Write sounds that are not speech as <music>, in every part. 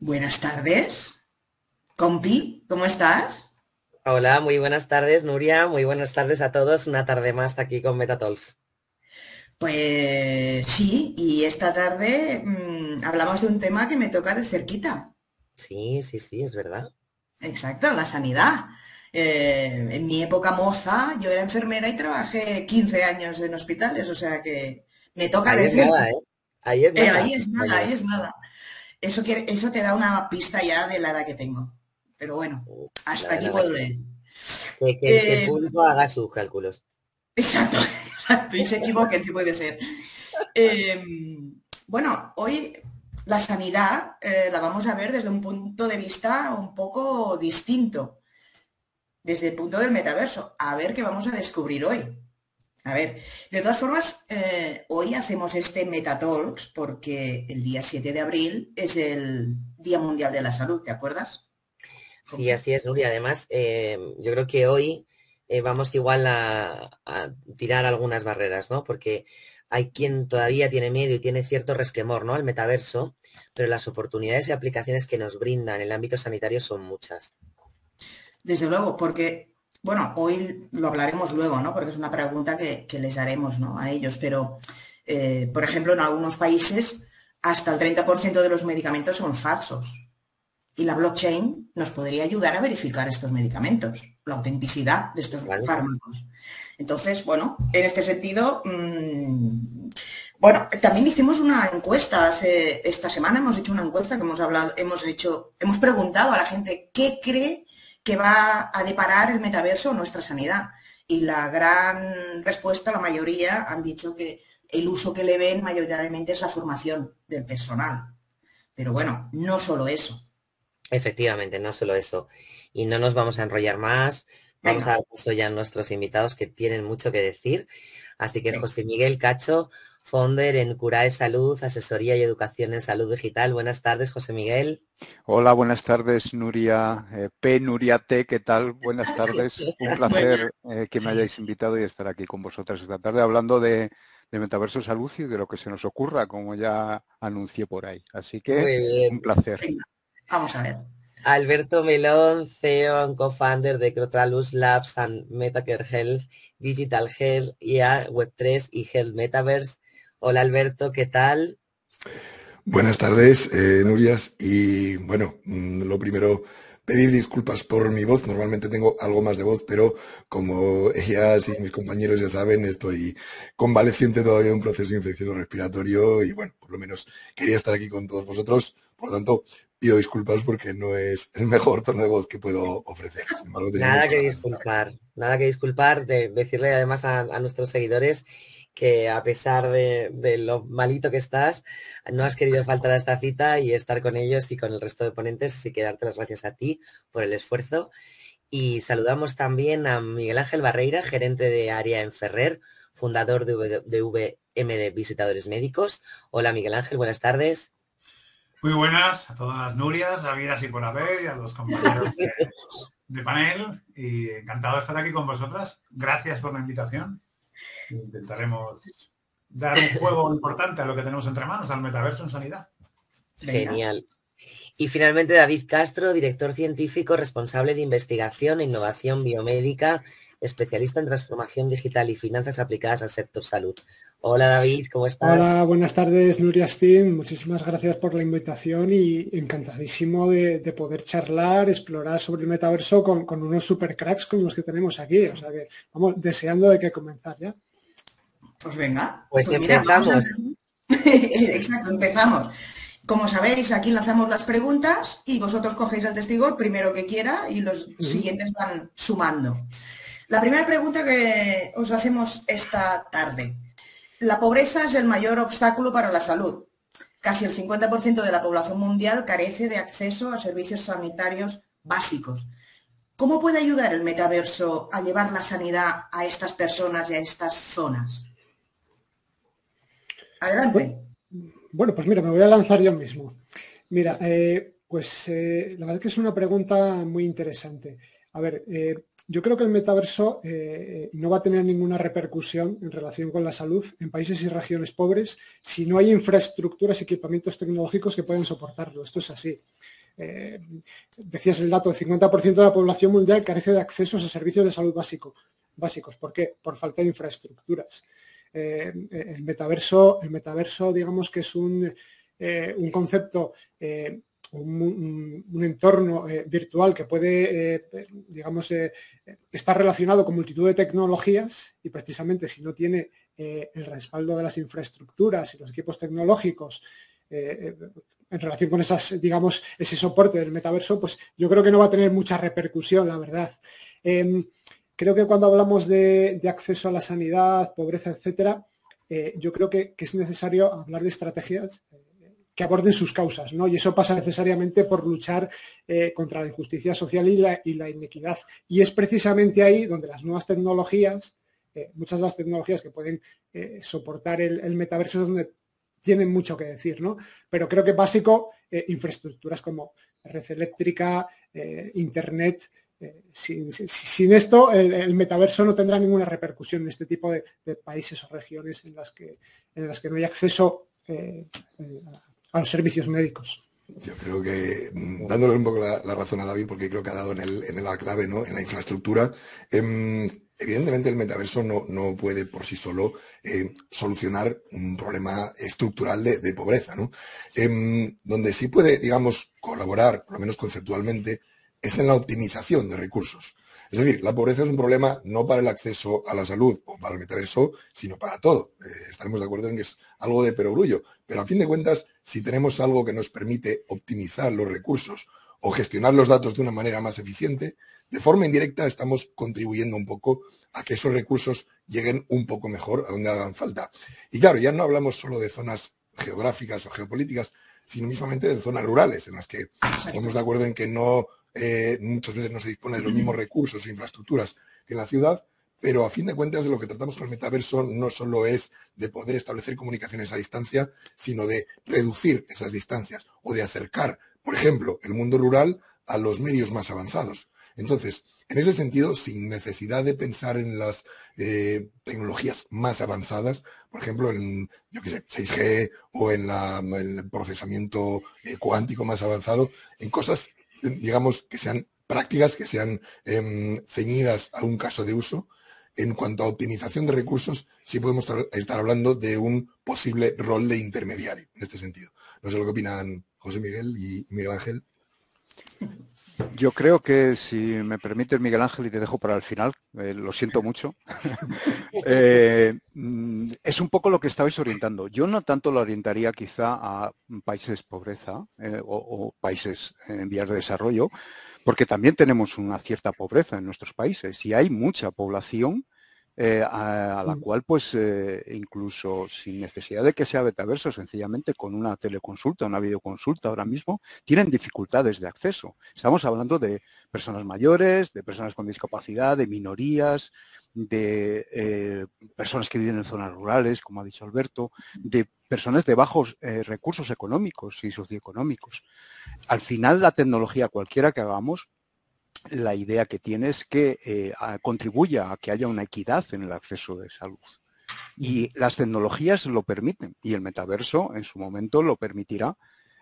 Buenas tardes. Compi, ¿cómo estás? Hola, muy buenas tardes, Nuria. Muy buenas tardes a todos. Una tarde más aquí con Metatols. Pues sí, y esta tarde mm, hablamos de un tema que me toca de cerquita. Sí, sí, sí, es verdad. Exacto, la sanidad. Eh, en mi época moza, yo era enfermera y trabajé 15 años en hospitales, o sea que me toca Ahí de es cerca. nada, ¿eh? Ahí es Eh, nada. ahí es nada, ahí es nada. Eso, quiere- eso te da una pista ya de la edad que tengo. Pero bueno, hasta Nada, aquí puedo leer. Que, el Eh, público haga sus cálculos. Exacto, exacto, y se equivoquen si puede ser. Eh, bueno, hoy la sanidad eh, la vamos a ver desde un punto de vista un poco distinto, desde el punto del metaverso. A ver qué vamos a descubrir hoy. A ver, de todas formas, eh, hoy hacemos este Metatalks porque el día 7 de abril es el Día Mundial de la Salud, ¿te acuerdas? Sí, así es, Nuria. Además, eh, yo creo que hoy eh, vamos igual a, a tirar algunas barreras, ¿no? Porque hay quien todavía tiene miedo y tiene cierto resquemor, ¿no? Al metaverso, pero las oportunidades y aplicaciones que nos brindan en el ámbito sanitario son muchas. Desde luego, porque, bueno, hoy lo hablaremos luego, ¿no? Porque es una pregunta que, que les haremos, ¿no? A ellos, pero, eh, por ejemplo, en algunos países hasta el 30% de los medicamentos son falsos. Y la blockchain nos podría ayudar a verificar estos medicamentos, la autenticidad de estos Vale. fármacos. Entonces, bueno, en este sentido, mm, bueno, también hicimos una encuesta hace esta semana, hemos hecho una encuesta que hemos hablado, hemos hecho, hemos preguntado a la gente qué cree que va a deparar el metaverso nuestra sanidad. Y la gran respuesta, la mayoría han dicho que el uso que le ven mayoritariamente es la formación del personal. Pero bueno, no solo eso. Efectivamente, no solo eso. Y no nos vamos a enrollar más. Vamos Venga. a dar paso ya a nuestros invitados que tienen mucho que decir. Así que Venga. José Miguel Cacho, founder en Curae Salud, Asesoría y Educación en Salud Digital. Buenas tardes, José Miguel. Hola, buenas tardes, Nuria eh, P. Nuria T. ¿Qué tal? Buenas <laughs> tardes. Un placer eh, que me hayáis invitado y estar aquí con vosotras esta tarde hablando de, de Metaverso Salud y de lo que se nos ocurra, como ya anuncié por ahí. Así que un placer. Vamos a ver. Alberto Melón, CEO and co-founder de Crotalus Labs and Metacare Health, Digital Health, IA, Web3 y Health Metaverse. Hola Alberto, ¿qué tal? Buenas tardes, eh, Nurias. Y bueno, mm, lo primero, pedir disculpas por mi voz. Normalmente tengo algo más de voz, pero como ellas y mis compañeros ya saben, estoy convaleciente todavía de un proceso de infección respiratorio y bueno, por lo menos quería estar aquí con todos vosotros. Por lo tanto, pido disculpas porque no es el mejor tono de voz que puedo ofrecer. Sin embargo, Nada que disculpar, nada que disculpar, de decirle además a, a nuestros seguidores que a pesar de, de lo malito que estás, no has querido faltar a esta cita y estar con ellos y con el resto de ponentes, así que darte las gracias a ti por el esfuerzo. Y saludamos también a Miguel Ángel Barreira, gerente de área en Ferrer, fundador de, V- de VMD Visitadores Médicos. Hola Miguel Ángel, buenas tardes. Muy buenas a todas las Nurias, habidas y por haber, y a los compañeros <laughs> de, de panel. Y encantado de estar aquí con vosotras. Gracias por la invitación. Intentaremos dar un juego importante a lo que tenemos entre manos, al metaverso en sanidad. Genial. Y finalmente David Castro, director científico responsable de investigación e innovación biomédica, especialista en transformación digital y finanzas aplicadas al sector salud. Hola David, ¿cómo estás? Hola, buenas tardes, Nuria Steam. Muchísimas gracias por la invitación y encantadísimo de, de poder charlar, explorar sobre el metaverso con, con unos super cracks como los que tenemos aquí. O sea que vamos deseando de que comenzar ya. Pues venga. Pues mira, vamos a empezamos. <laughs> Exacto, empezamos. Como sabéis, aquí lanzamos las preguntas y vosotros cogéis el testigo el primero que quiera y los siguientes van sumando. La primera pregunta que os hacemos esta tarde. La pobreza es el mayor obstáculo para la salud. Casi el 50% de la población mundial carece de acceso a servicios sanitarios básicos. ¿Cómo puede ayudar el metaverso a llevar la sanidad a estas personas y a estas zonas? Adelante. Bueno, pues mira, me voy a lanzar yo mismo. Mira, eh, pues eh, la verdad que es una pregunta muy interesante. A ver, eh, yo creo que el metaverso no va a tener ninguna repercusión en relación con la salud en países y regiones pobres si no hay infraestructuras y equipamientos tecnológicos que pueden soportarlo. Esto es así. Decías el dato, el 50% de la población mundial carece de acceso a servicios de salud básico, básicos. ¿Por qué? Por falta de infraestructuras. Eh, el, metaverso, el metaverso, digamos que es un, un concepto un, entorno eh, virtual que puede, eh, digamos, eh, estar relacionado con multitud de tecnologías y precisamente si no tiene el respaldo de las infraestructuras y los equipos tecnológicos en relación con esas, digamos, ese soporte del metaverso, pues yo creo que no va a tener mucha repercusión, la verdad. Creo que cuando hablamos de, acceso a la sanidad, pobreza, etcétera, yo creo que, es necesario hablar de estrategias que aborden sus causas, ¿no? Y eso pasa necesariamente por luchar eh, contra la injusticia social y la, inequidad. Y es precisamente ahí donde las nuevas tecnologías, eh, muchas de las tecnologías que pueden eh, soportar el, metaverso es donde tienen mucho que decir, ¿no? Pero creo que básico, infraestructuras como red eléctrica, internet, sin, esto, el, metaverso no tendrá ninguna repercusión en este tipo de, países o regiones en las que, no hay acceso a los servicios médicos. Yo creo que, mm, dándole un poco la, razón a David, porque creo que ha dado en, el, en la clave, ¿no? en la infraestructura, em, evidentemente el metaverso no, no, puede por sí solo eh, solucionar un problema estructural de, pobreza. ¿no? Em, donde sí puede, digamos, colaborar, por lo menos conceptualmente, es en la optimización de recursos. Es decir, la pobreza es un problema no para el acceso a la salud o para el metaverso, sino para todo. Eh, estaremos de acuerdo en que es algo de perogrullo. Pero a fin de cuentas, si tenemos algo que nos permite optimizar los recursos o gestionar los datos de una manera más eficiente, de forma indirecta estamos contribuyendo un poco a que esos recursos lleguen un poco mejor a donde hagan falta. Y claro, ya no hablamos solo de zonas geográficas o geopolíticas, sino mismamente de zonas rurales, en las que estamos de acuerdo en que no eh, muchas veces no se dispone de los mismos recursos e infraestructuras que la ciudad, pero a fin de cuentas de lo que tratamos con el metaverso no solo es de poder establecer comunicaciones a distancia, sino de reducir esas distancias o de acercar, por ejemplo, el mundo rural a los medios más avanzados. Entonces, en ese sentido, sin necesidad de pensar en las eh, tecnologías más avanzadas, por ejemplo, en yo qué sé, 6G o en, el procesamiento eh, cuántico más avanzado, en cosas digamos, que sean prácticas, que sean em, ceñidas a un caso de uso. En cuanto a optimización de recursos, sí podemos estar hablando de un posible rol de intermediario en este sentido. No sé lo que opinan José Miguel y Miguel Ángel. Yo creo que, si me permite Miguel Ángel, y te dejo para el final, eh, lo siento mucho, <laughs> eh, mm, es un poco lo que estabais orientando. Yo no tanto lo orientaría quizá a países pobreza eh, o, países en vías de desarrollo, porque también tenemos una cierta pobreza en nuestros países y hay mucha población eh, a, la mm. cual pues eh, incluso sin necesidad de que sea betaverso, sencillamente con una teleconsulta, una videoconsulta ahora mismo, tienen dificultades de acceso. Estamos hablando de personas mayores, de personas con discapacidad, de minorías, de eh, personas que viven en zonas rurales, como ha dicho Alberto, de personas de bajos recursos económicos y socioeconómicos. Al final, la tecnología, cualquiera que hagamos, la idea que tiene es que eh, contribuya a que haya una equidad en el acceso de salud. Y las tecnologías lo permiten y el metaverso en su momento lo permitirá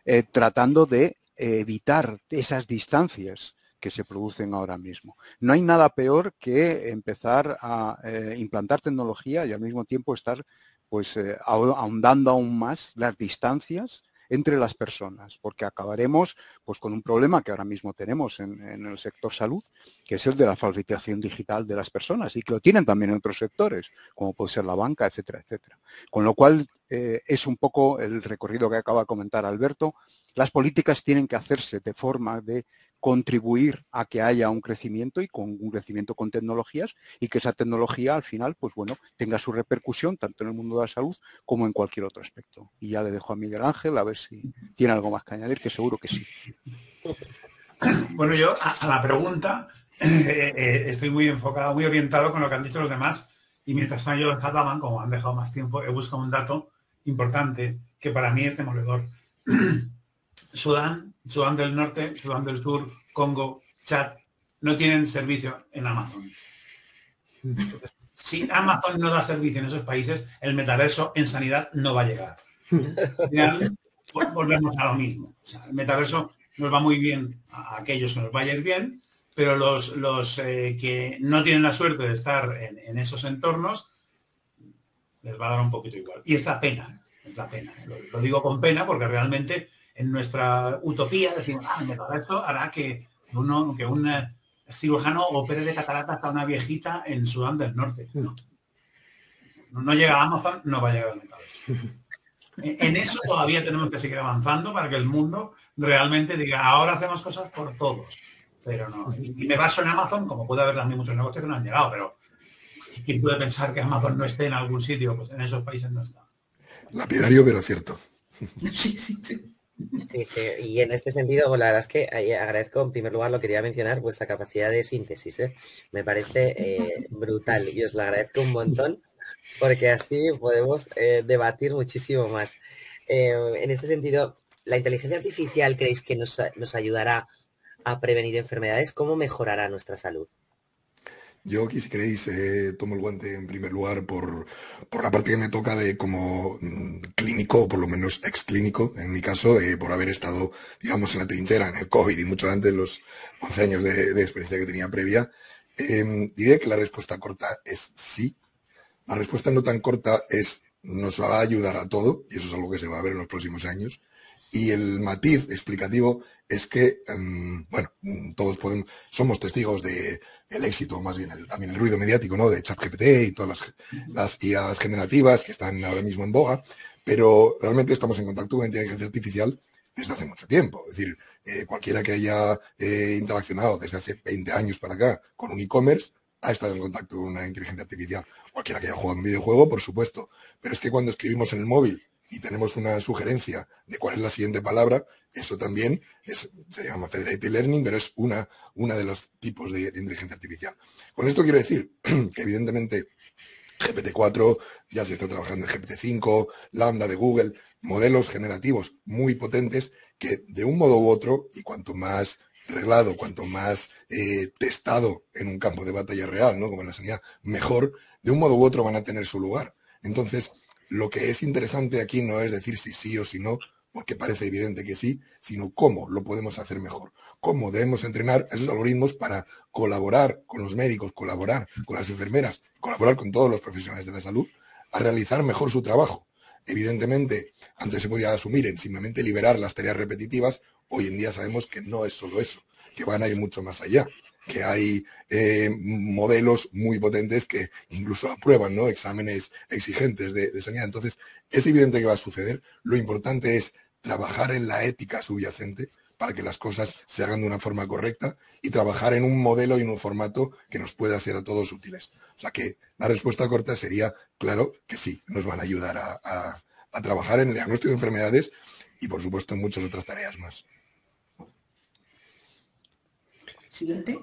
eh, tratando de evitar esas distancias que se producen ahora mismo. No hay nada peor que empezar a eh, implantar tecnología y al mismo tiempo estar pues ahondando aún más las distancias entre las personas, porque acabaremos pues, con un problema que ahora mismo tenemos en, el sector salud, que es el de la falsificación digital de las personas y que lo tienen también en otros sectores, como puede ser la banca, etcétera, etcétera. Con lo cual eh, es un poco el recorrido que acaba de comentar Alberto. Las políticas tienen que hacerse de forma de contribuir a que haya un crecimiento y con un crecimiento con tecnologías y que esa tecnología al final, pues bueno, tenga su repercusión tanto en el mundo de la salud como en cualquier otro aspecto. Y ya le dejo a Miguel Ángel a ver si tiene algo más que añadir, que seguro que sí. Bueno, yo a, la pregunta eh, eh, estoy muy enfocado, muy orientado con lo que han dicho los demás y mientras en Catalán, como han dejado más tiempo, he buscado un dato importante que para mí es demoledor. <clears throat> Sudán, Sudán del Norte, Sudán del Sur, Congo, Chad, no tienen servicio en Amazon. si Amazon no da servicio en esos países, el metaverso en sanidad no va a llegar. volvemos a lo mismo. el metaverso nos va muy bien a aquellos que nos vaya bien, pero los, los eh, que no tienen la suerte de estar en, esos entornos, les va a dar un poquito igual. Y es la pena, es la pena. Lo, digo con pena porque realmente en nuestra utopía decimos, ah, el metaverso hará que uno, que un cirujano opere de cataratas a una viejita en Sudán del Norte. No. no llega a Amazon, no va a llegar al metaverso. <laughs> En eso todavía tenemos que seguir avanzando para que el mundo realmente diga, ahora hacemos cosas por todos. Pero no, y me baso en Amazon, como puede haber también muchos negocios que no han llegado, pero ¿quién puede pensar que Amazon no esté en algún sitio? Pues en esos países no está. Lapidario, pero cierto. <laughs> Sí, sí, sí. Sí, sí, y en este sentido, la verdad es que agradezco, en primer lugar, lo quería mencionar, vuestra capacidad de síntesis, ¿eh? me parece eh, brutal y os lo agradezco un montón porque así podemos eh, debatir muchísimo más. Eh, en este sentido, ¿la inteligencia artificial creéis que nos, ayudará a prevenir enfermedades? ¿Cómo mejorará nuestra salud? Yo aquí, si queréis, eh, tomo el guante en primer lugar por, la parte que me toca de como mm, clínico, o por lo menos ex clínico, en mi caso, por haber estado, digamos, en la trinchera, en el COVID y mucho antes, los 11 años de, experiencia que tenía previa. diré que la respuesta corta es sí, la respuesta no tan corta es nos va a ayudar a todo, y eso es algo que se va a ver en los próximos años. Y el matiz explicativo es que, em, bueno, todos podemos, somos testigos del el éxito, más bien también el ruido mediático, ¿no? De ChatGPT y todas las, las IAs generativas que están ahora mismo en boga, pero realmente estamos en contacto con inteligencia artificial desde hace mucho tiempo. Es decir, eh, cualquiera que haya eh, interaccionado desde hace 20 años para acá con un e-commerce ha estado en contacto con una inteligencia artificial. Cualquiera que haya jugado un videojuego, por supuesto. Pero es que cuando escribimos en el móvil y tenemos una sugerencia de cuál es la siguiente palabra, eso también se llama Federated Learning, pero es una, una de los tipos de, inteligencia artificial. Con esto quiero decir <clears throat> que evidentemente GPT-4, ya se está trabajando en GPT-5, Lambda de Google, modelos generativos muy potentes que de un modo u otro, y cuanto más reglado, cuanto más eh, testado en un campo de batalla real, ¿no? como la sanidad, mejor, de un modo u otro van a tener su lugar. Entonces, lo que es interesante aquí no es decir si sí o si no, porque parece evidente que sí, sino cómo lo podemos hacer mejor, cómo debemos entrenar esos algoritmos para colaborar con los médicos, colaborar con las enfermeras, colaborar con todos los profesionales de la salud a realizar mejor su trabajo. Evidentemente, antes se podía asumir en simplemente liberar las tareas repetitivas, hoy en día sabemos que no es solo eso, que van a ir mucho más allá, que hay eh, modelos muy potentes que incluso aprueban ¿no? exámenes exigentes de, de sanidad. Entonces, es evidente que va a suceder. Lo importante es trabajar en la ética subyacente para que las cosas se hagan de una forma correcta y trabajar en un modelo y en un formato que nos pueda ser a todos útiles. O sea que la respuesta corta sería, claro que sí, nos van a ayudar a, trabajar en el diagnóstico de enfermedades y por supuesto en muchas otras tareas más. Siguiente.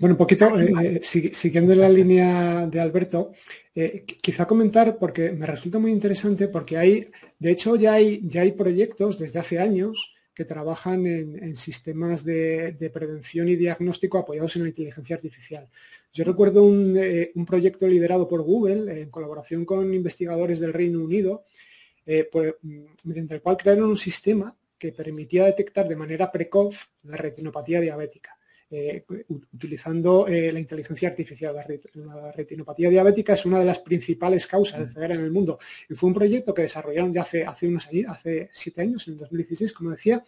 Bueno, un poquito, eh, eh, siguiendo la línea de Alberto, eh, quizá comentar, porque me resulta muy interesante, porque hay, de hecho ya hay, ya hay proyectos desde hace años que trabajan en, sistemas de, prevención y diagnóstico apoyados en la inteligencia artificial. Yo recuerdo un, eh, proyecto liderado por Google en colaboración con investigadores del Reino Unido, pues, mm, mediante el cual crearon un sistema que permitía detectar de manera precoz la retinopatía diabética. Eh, utilizando eh, la inteligencia artificial. La, retinopatía diabética es una de las principales causas de ceguera en el mundo y fue un proyecto que desarrollaron ya hace, hace unos años, hace siete años, en 2016, como decía,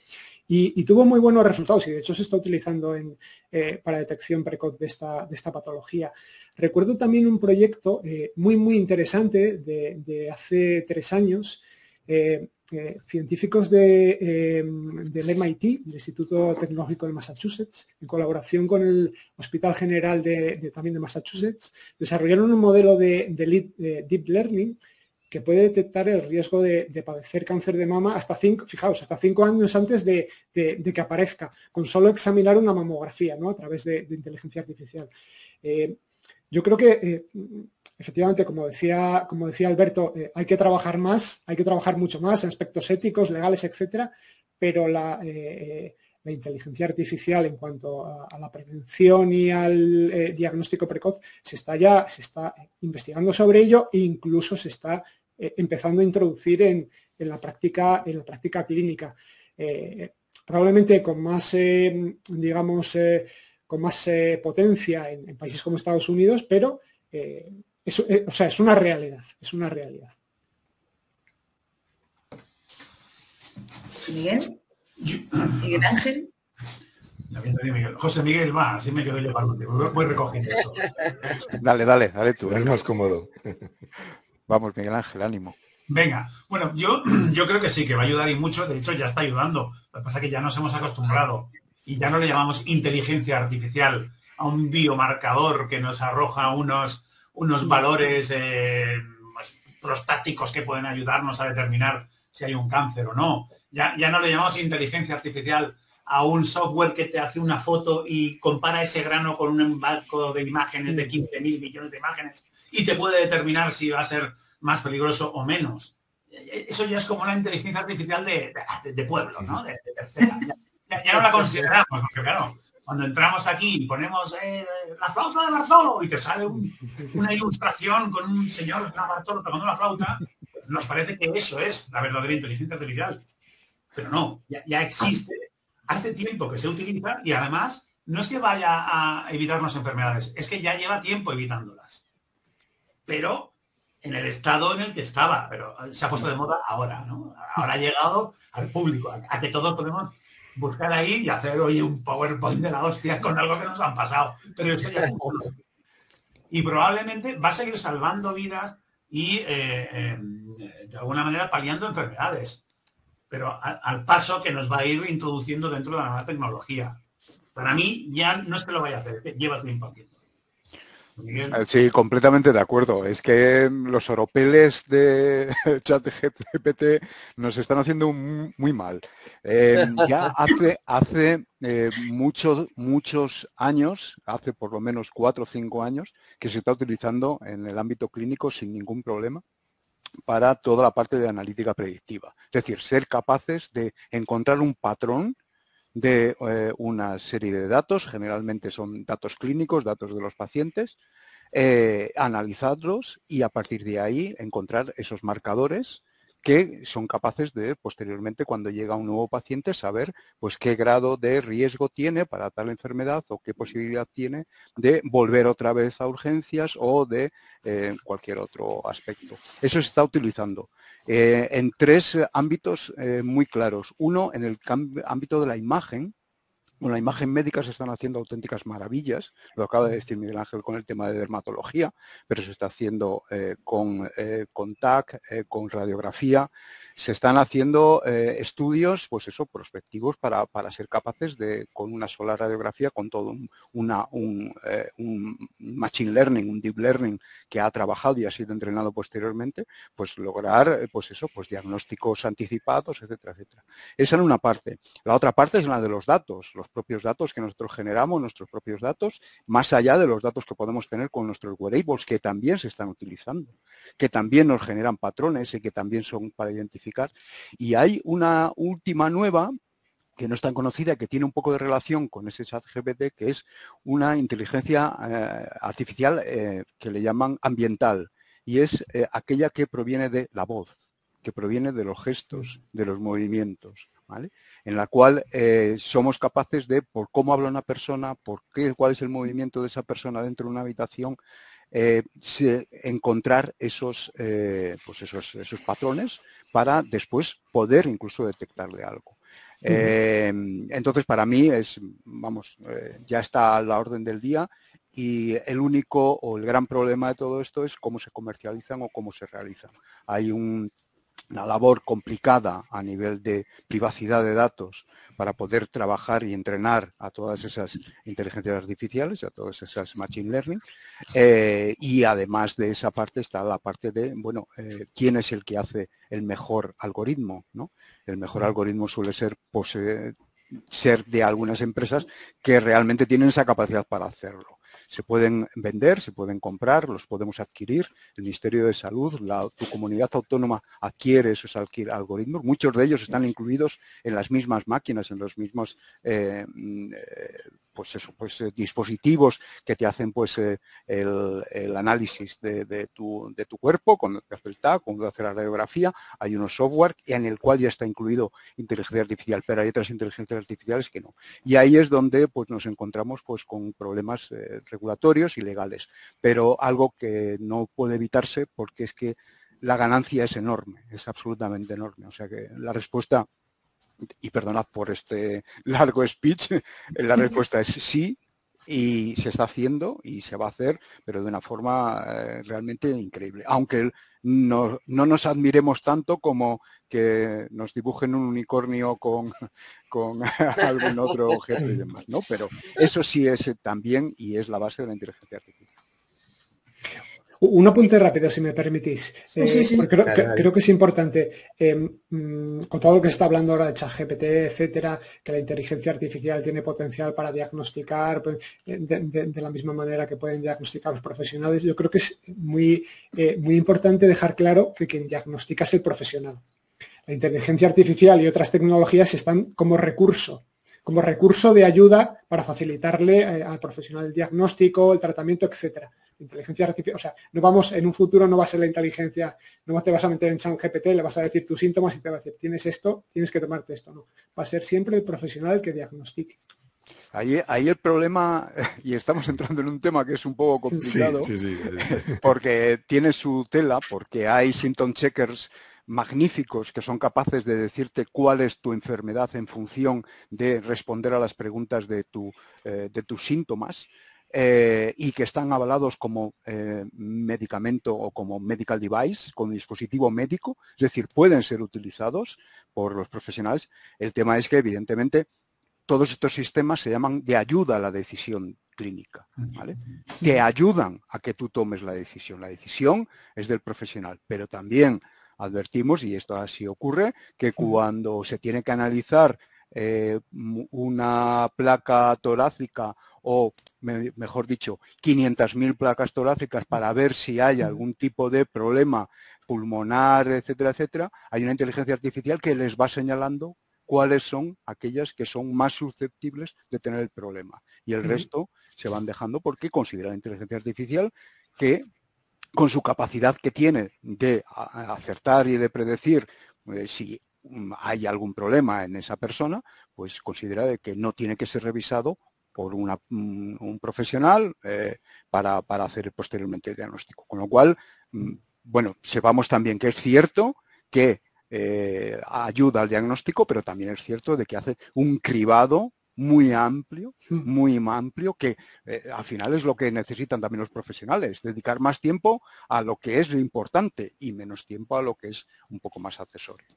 y, tuvo muy buenos resultados y de hecho se está utilizando en, eh, para detección precoz de esta, de esta patología. Recuerdo también un proyecto muy, muy interesante de, de hace tres años científicos de, eh, del MIT, del Instituto Tecnológico de Massachusetts, en colaboración con el Hospital General de, también de Massachusetts, desarrollaron un modelo de, Deep Learning que puede detectar el riesgo de, padecer cáncer de mama hasta cinco, fijaos, hasta cinco años antes de, que aparezca, con solo examinar una mamografía ¿no? a través de, inteligencia artificial. Eh, yo creo que eh, efectivamente, como decía, como decía Alberto, eh, hay que trabajar más, hay que trabajar mucho más en aspectos éticos, legales, etcétera, pero la, eh, la inteligencia artificial en cuanto a, la prevención y al eh, diagnóstico precoz, se está ya se está investigando sobre ello e incluso se está eh, empezando a introducir en, la práctica en la práctica clínica. probablemente con más, digamos, con más potencia en, países como Estados Unidos, pero o sea, es una realidad, es una realidad. Miguel. Miguel Ángel. José Miguel, va, así me quedo yo para último. Voy recogiendo esto. Dale, dale, dale tú. Es más cómodo. Vamos, Miguel Ángel, ánimo. Venga, bueno, yo, yo creo que sí, que va a ayudar y mucho. De hecho, ya está ayudando. Lo que pasa es que ya nos hemos acostumbrado y ya no le llamamos inteligencia artificial a un biomarcador que nos arroja unos, unos valores eh, pues, prostáticos que pueden ayudarnos a determinar si hay un cáncer o no ya, no le llamamos inteligencia artificial a un software que te hace una foto y compara ese grano con un barco de imágenes de 15 mil millones de imágenes y te puede determinar si va a ser más peligroso o menos. Eso ya es como una inteligencia artificial de, pueblo, ¿no? De, tercera. Ya, no la consideramos, porque claro, cuando entramos aquí y ponemos eh, la flauta de Bartolo y te sale una ilustración con un señor Bartolo tocando la flauta, pues nos parece que eso es la verdadera inteligencia artificial. Pero no, ya, existe, hace tiempo que se utiliza y además no es que vaya a evitarnos enfermedades, es que ya lleva tiempo evitándolas. Pero en el estado en el que estaba, pero se ha puesto de moda ahora, ¿no? Ahora ha llegado al público, a, que todos podemos buscar ahí y hacer hoy un PowerPoint de la hostia con algo que nos han pasado. Pero Y probablemente va a seguir salvando vidas y eh, eh, de alguna manera paliando enfermedades pero al paso que nos va a ir introduciendo dentro de la nueva tecnología. Para mí ya no es que lo vaya a hacer, lleva tiempo haciendo. Eh, sí, completamente de acuerdo. Es que los oropeles de <laughs> ChatGPT nos están haciendo muy mal. Eh, ya hace, hace eh, muchos, muchos años, hace por lo menos cuatro o cinco años, que se está utilizando en el ámbito clínico sin ningún problema para toda la parte de analítica predictiva. Es decir, ser capaces de encontrar un patrón de eh, una serie de datos, generalmente son datos clínicos, datos de los pacientes, eh, analizarlos y a partir de ahí encontrar esos marcadores que son capaces de posteriormente cuando llega un nuevo paciente saber pues qué grado de riesgo tiene para tal enfermedad o qué posibilidad tiene de volver otra vez a urgencias o de eh, cualquier otro aspecto. Eso se está utilizando eh, en tres ámbitos eh, muy claros. Uno en el ámbito de la imagen, con la imagen médica se están haciendo auténticas maravillas, lo acaba de decir Miguel Ángel con el tema de dermatología, pero se está haciendo eh, con, eh, con TAC, eh, con radiografía, se están haciendo estudios, pues eso, prospectivos para, ser capaces de, con una sola radiografía, con todo un, eh, un, machine learning, un deep learning que ha trabajado y ha sido entrenado posteriormente, pues lograr, pues eso, pues diagnósticos anticipados, etcétera, etcétera. Esa es una parte. La otra parte es la de los datos, los propios datos que nosotros generamos, nuestros propios datos, más allá de los datos que podemos tener con nuestros wearables, que también se están utilizando, que también nos generan patrones y que también son para identificar. Y hay una última nueva que no es tan conocida, que tiene un poco de relación con ese chat GPT, que es una inteligencia eh, artificial eh, que le llaman ambiental, y es eh, aquella que proviene de la voz, que proviene de los gestos, de los movimientos, en la cual somos capaces de, por cómo habla una persona, por qué, cuál es el movimiento de esa persona dentro de una habitación, encontrar esos, pues esos, esos patrones para después poder incluso detectarle algo. Eh, entonces, para mí es, vamos, eh, ya está a la orden del día y el único o el gran problema de todo esto es cómo se comercializan o cómo se realizan. Hay un una labor complicada a nivel de privacidad de datos para poder trabajar y entrenar a todas esas inteligencias artificiales, a todas esas machine learning. Eh, y además de esa parte está la parte de, bueno, eh, quién es el que hace el mejor algoritmo, ¿no? El mejor algoritmo suele ser ser de algunas empresas que realmente tienen esa capacidad para hacerlo. Se pueden vender, se pueden comprar, los podemos adquirir. El Ministerio de Salud, la, tu comunidad autónoma adquiere esos algoritmos. Muchos de ellos están incluidos en las mismas máquinas, en los mismos eh, mm, eh, pues eso, pues eh, dispositivos que te hacen pues el, análisis de, tu, de, tu, cuerpo, hace el TAC, cuando te hace la radiografía, hay unos software en el cual ya está incluido inteligencia artificial, pero hay otras inteligencias artificiales que no. Y ahí es donde pues nos encontramos pues con problemas regulatorios y legales, pero algo que no puede evitarse porque es que la ganancia es enorme, es absolutamente enorme. O sea que la respuesta, y perdonad por este largo speech, <laughs> la respuesta es sí, y se está haciendo y se va a hacer, pero de una forma eh, realmente increíble. Aunque no, no, nos admiremos tanto como que nos dibujen un unicornio con, <laughs> con <laughs> algún otro objeto y demás, ¿no? Pero eso sí es también y es la base de la inteligencia artificial. Un apunte rápido, si me permitís. Eh, creo, que es importante, em, mm, con todo lo que se está hablando ahora de ChatGPT, etcétera, que la inteligencia artificial tiene potencial para diagnosticar pues, eh, de, la misma manera que pueden diagnosticar los profesionales. Yo creo que es muy, eh, muy importante dejar claro que quien diagnostica es el profesional. La inteligencia artificial y otras tecnologías están como recurso como recurso de ayuda para facilitarle al profesional el diagnóstico, el tratamiento, etcétera inteligencia artificial, o sea, no vamos, en un futuro no va a ser la inteligencia, no te vas a meter en chat GPT, le vas a decir tus síntomas y te va a decir, tienes esto, tienes que tomarte esto, no. Va a ser siempre el profesional que diagnostique. Ahí, ahí, el problema, <laughs> y estamos entrando en un tema que es un poco complicado, porque tiene su tela, porque hay symptom checkers magníficos que son capaces de decirte cuál es tu enfermedad en función de responder a las preguntas de, tu, eh, de tus síntomas. Eh, y que están avalados como eh, medicamento o como medical device, como dispositivo médico, es decir, pueden ser utilizados por los profesionales. El tema es que, evidentemente, todos estos sistemas se llaman de ayuda a la decisión clínica, ¿vale? Te ayudan a que tú tomes la decisión. La decisión es del profesional, pero también advertimos, y esto así ocurre, que cuando se tiene que analizar eh, una placa torácica o, mejor dicho, 500.000 placas torácicas para ver si hay algún tipo de problema pulmonar, etcétera, etcétera, hay una inteligencia artificial que les va señalando cuáles son aquellas que son más susceptibles de tener el problema. Y el resto se van dejando porque considera la inteligencia artificial que con su capacidad que tiene de acertar y de predecir eh, si mm, hay algún problema en esa persona, pues considera que no tiene que ser revisado por un profesional eh, para, hacer posteriormente el diagnóstico. Con lo cual, mm, bueno, sepamos también que es cierto que eh, ayuda al diagnóstico, pero también es cierto de que hace un cribado muy amplio, muy amplio, que eh, al final es lo que necesitan también los profesionales, dedicar más tiempo a lo que es lo importante y menos tiempo a lo que es un poco más accesorio.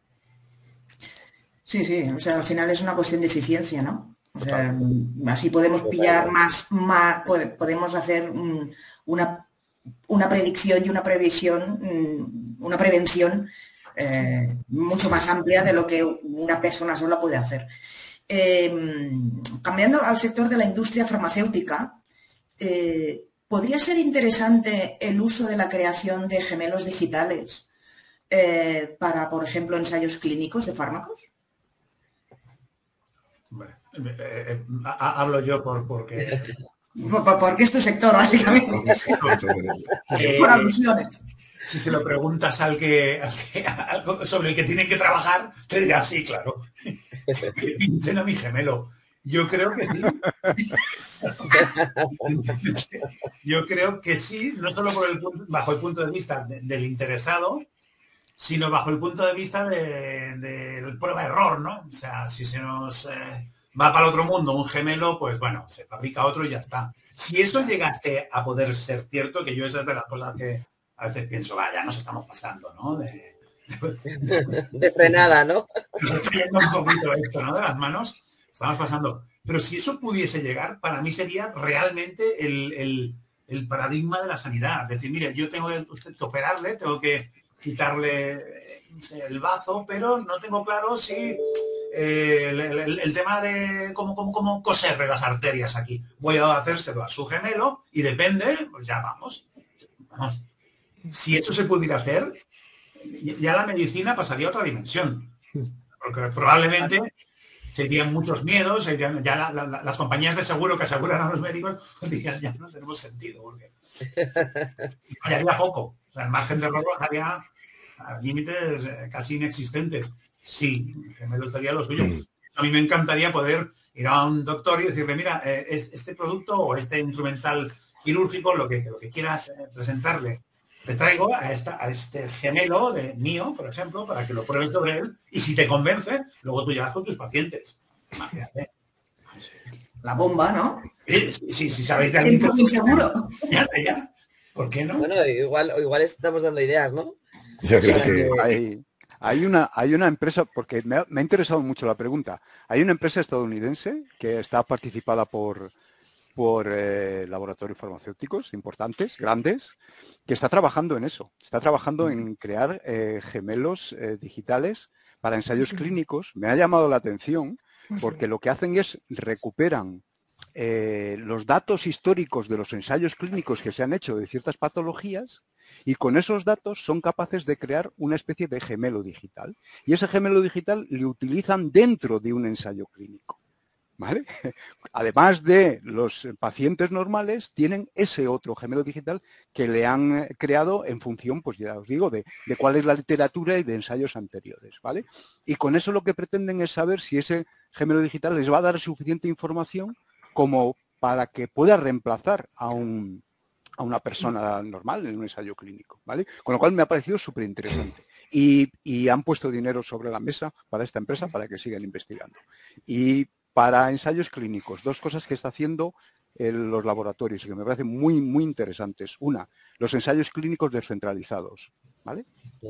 Sí, sí, o sea, al final es una cuestión de eficiencia, ¿no? así podemos pillar más, más podemos hacer una, una, predicción y una previsión, mm, una prevención eh, mucho más amplia de lo que una persona sola puede hacer. Em, cambiando al sector de la industria farmacéutica, eh, ¿podría ser interesante el uso de la creación de gemelos digitales eh, para, por ejemplo, ensayos clínicos de fármacos? Eh, eh, hablo yo por porque... <laughs> Porque es tu sector, básicamente. por alusiones. Si se lo preguntas al que, sobre el que tiene que trabajar, te dirá sí, claro. <laughs> Pinchen a mi gemelo. Yo creo que sí. <laughs> Yo creo que sí, no solo por el, bajo el punto de vista del interesado, sino bajo el punto de vista del de, prueba-error, ¿no? O sea, si se nos eh, va para el otro mundo un gemelo, pues bueno, se fabrica otro y ya está. Si eso llegase a poder ser cierto, que yo esa es de las cosas que a veces pienso, vaya, nos estamos pasando, ¿no? De, <laughs> de, frenada, ¿no? <laughs> un poquito esto, ¿no? De las manos, estamos pasando. Pero si eso pudiese llegar, para mí sería realmente el, paradigma de la sanidad. Decir, mire, yo tengo que operarle, tengo que quitarle el bazo, pero no tengo claro si el, tema de cómo, cómo, cómo coser las arterias aquí. Voy a hacérselo a su gemelo y depende, pues ya vamos. Vamos. Si eso se pudiera hacer, ya la medicina pasaría a otra dimensión. Porque probablemente serían muchos miedos, ya las compañías de seguro que aseguran a los médicos pues dirían, ya no tenemos sentido, porque <laughs> fallaría poco. O sea, el margen de error bajaría a límites eh, casi inexistentes. Sí, me gustaría lo suyo. A mí me encantaría poder ir a un doctor y decirle, mira, eh, este producto o este instrumental quirúrgico, lo que, lo que quieras eh, presentarle, te traigo a, esta, a este gemelo de mío, por ejemplo, para que lo pruebes sobre él y si te convence, luego tú llevas con tus pacientes. La bomba, ¿no? Sí, sí, sabéis de alguien que... inseguro. Ya, ya. ¿Por qué no? Bueno, igual, igual estamos dando ideas, ¿no? Yo creo que hay, hay, una, hay una empresa, porque me ha, interesado mucho la pregunta, hay una empresa estadounidense que está participada por, por eh, laboratorios farmacéuticos importantes, grandes, que está trabajando en eso. Está trabajando en crear eh, gemelos eh, digitales para ensayos clínicos. Me ha llamado la atención porque lo que hacen es recuperan los datos históricos de los ensayos clínicos que se han hecho de ciertas patologías y con esos datos son capaces de crear una especie de gemelo digital. Y ese gemelo digital lo utilizan dentro de un ensayo clínico. ¿Vale? <laughs> Además de los pacientes normales, tienen ese otro gemelo digital que le han eh, creado en función, pues ya os digo, de, cuál es la literatura y de ensayos anteriores, ¿vale? Y con eso lo que pretenden es saber si ese gemelo digital les va a dar suficiente información como para que pueda reemplazar a un, a una persona normal en un ensayo clínico, ¿vale? Con lo cual me ha parecido súper interesante. Y, han puesto dinero sobre la mesa para esta empresa para que sigan investigando. Y para ensayos clínicos, dos cosas que está haciendo los laboratorios y que me parecen muy, muy interesantes. Una, los ensayos clínicos descentralizados. ¿vale?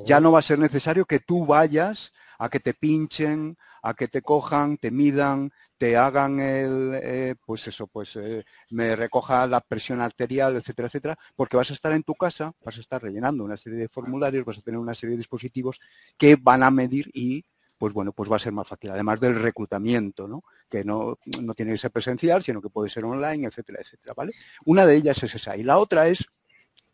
Ya no va a ser necesario que tú vayas a que te pinchen, a que te cojan, te midan, te hagan el, eh, pues eso, pues eh, me recoja la presión arterial, etcétera, etcétera, porque vas a estar en tu casa, vas a estar rellenando una serie de formularios, vas a tener una serie de dispositivos que van a medir y pues bueno, pues va a ser más fácil, además del reclutamiento, ¿no? Que no, no tiene que ser presencial, sino que puede ser online, etcétera, etcétera, ¿vale? Una de ellas es esa. Y la otra es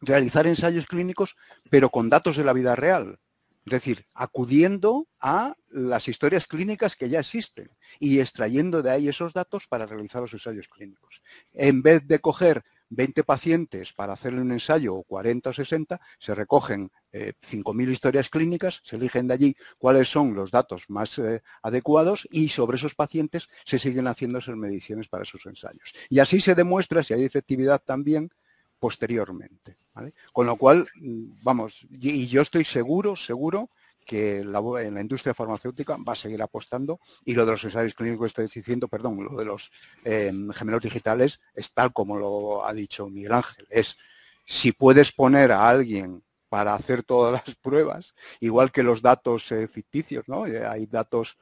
realizar ensayos clínicos, pero con datos de la vida real. Es decir, acudiendo a las historias clínicas que ya existen y extrayendo de ahí esos datos para realizar los ensayos clínicos. En vez de coger 20 pacientes para hacerle un ensayo o 40 o 60, se recogen 5.000 eh, historias clínicas, se eligen de allí cuáles son los datos más eh, adecuados y sobre esos pacientes se siguen haciendo esas mediciones para esos ensayos. Y así se demuestra si hay efectividad también posteriormente. Con lo cual, mm, vamos, y yo estoy seguro, seguro que la, en la industria farmacéutica va a seguir apostando y lo de los ensayos clínicos estoy diciendo, perdón, lo de los em, gemelos digitales es tal como lo ha dicho Miguel Ángel, es si puedes poner a alguien para hacer todas las pruebas, igual que los datos eh, ficticios, ¿no? Eh, hay datos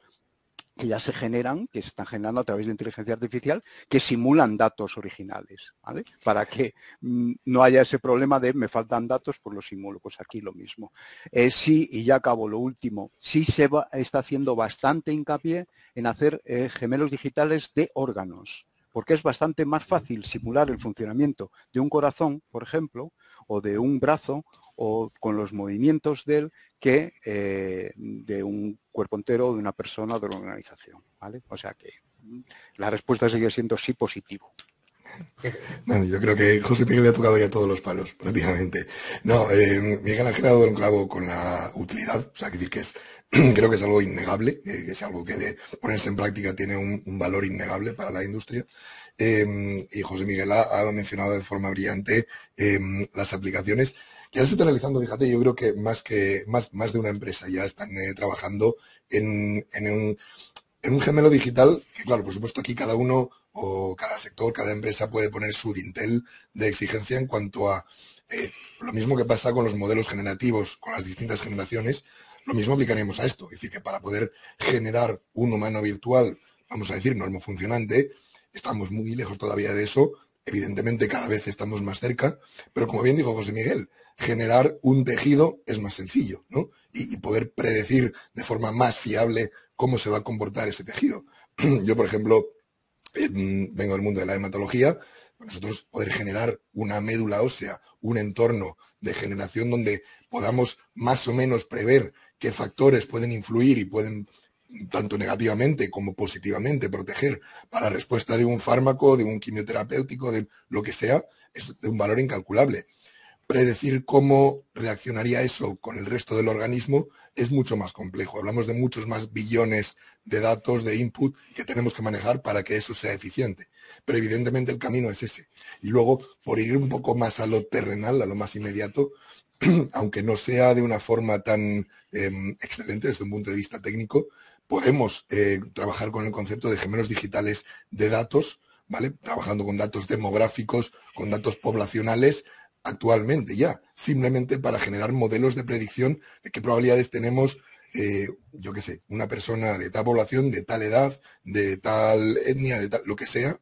que ya se generan, que se están generando a través de inteligencia artificial, que simulan datos originales, ¿vale? Para que mm, no haya ese problema de me faltan datos, pues los simulo. Pues aquí lo mismo. Eh, sí, y ya acabo lo último, sí se está haciendo bastante hincapié en hacer eh, gemelos digitales de órganos, porque es bastante más fácil simular el funcionamiento de un corazón, por ejemplo, o de un brazo, o con los movimientos de él, que eh, de un cuerpo entero, de una persona, de una organización. ¿vale? O sea que la respuesta sigue siendo sí positivo. <laughs> Yo creo que José Miguel le ha tocado ya todos los palos, prácticamente. No, eh, Miguel ha dado un clavo con la utilidad, o sea, decir que es, <clears throat> creo que es algo innegable, eh, que es algo que de ponerse en práctica tiene un, valor innegable para la industria. Eh, y José Miguel ha, mencionado de forma brillante las aplicaciones ya se está realizando, fíjate, yo creo que más que más, de una empresa ya están eh, trabajando en, un, gemelo digital, que claro, por supuesto aquí cada uno o cada sector, cada empresa puede poner su dintel de exigencia en cuanto a eh, lo mismo que pasa con los modelos generativos, con las distintas generaciones, lo mismo aplicaremos a esto. Es decir, que para poder generar un humano virtual, vamos a decir, normo funcionante, estamos muy lejos todavía de eso, Evidentemente cada vez estamos más cerca, pero como bien dijo José Miguel, generar un tejido es más sencillo, ¿no? Y, poder predecir de forma más fiable cómo se va a comportar ese tejido. <clears throat> Yo, por ejemplo, vengo del mundo de la hematología, nosotros poder generar una médula ósea, un entorno de generación donde podamos más o menos prever qué factores pueden influir y pueden tanto negativamente como positivamente proteger para la respuesta de un fármaco, de un quimioterapéutico, de lo que sea, es de un valor incalculable predecir cómo reaccionaría eso con el resto del organismo es mucho más complejo. Hablamos de muchos más billones de datos, de input que tenemos que manejar para que eso sea eficiente. Pero evidentemente el camino es ese. Y luego, por ir un poco más a lo terrenal, a lo más inmediato, <clears throat> aunque no sea de una forma tan em, excelente desde un punto de vista técnico, podemos eh, trabajar con el concepto de gemelos digitales de datos, ¿vale? Trabajando con datos demográficos, con datos poblacionales, actualmente ya, simplemente para generar modelos de predicción de qué probabilidades tenemos, eh, yo qué sé, una persona de tal población, de tal edad, de tal etnia, de tal, lo que sea,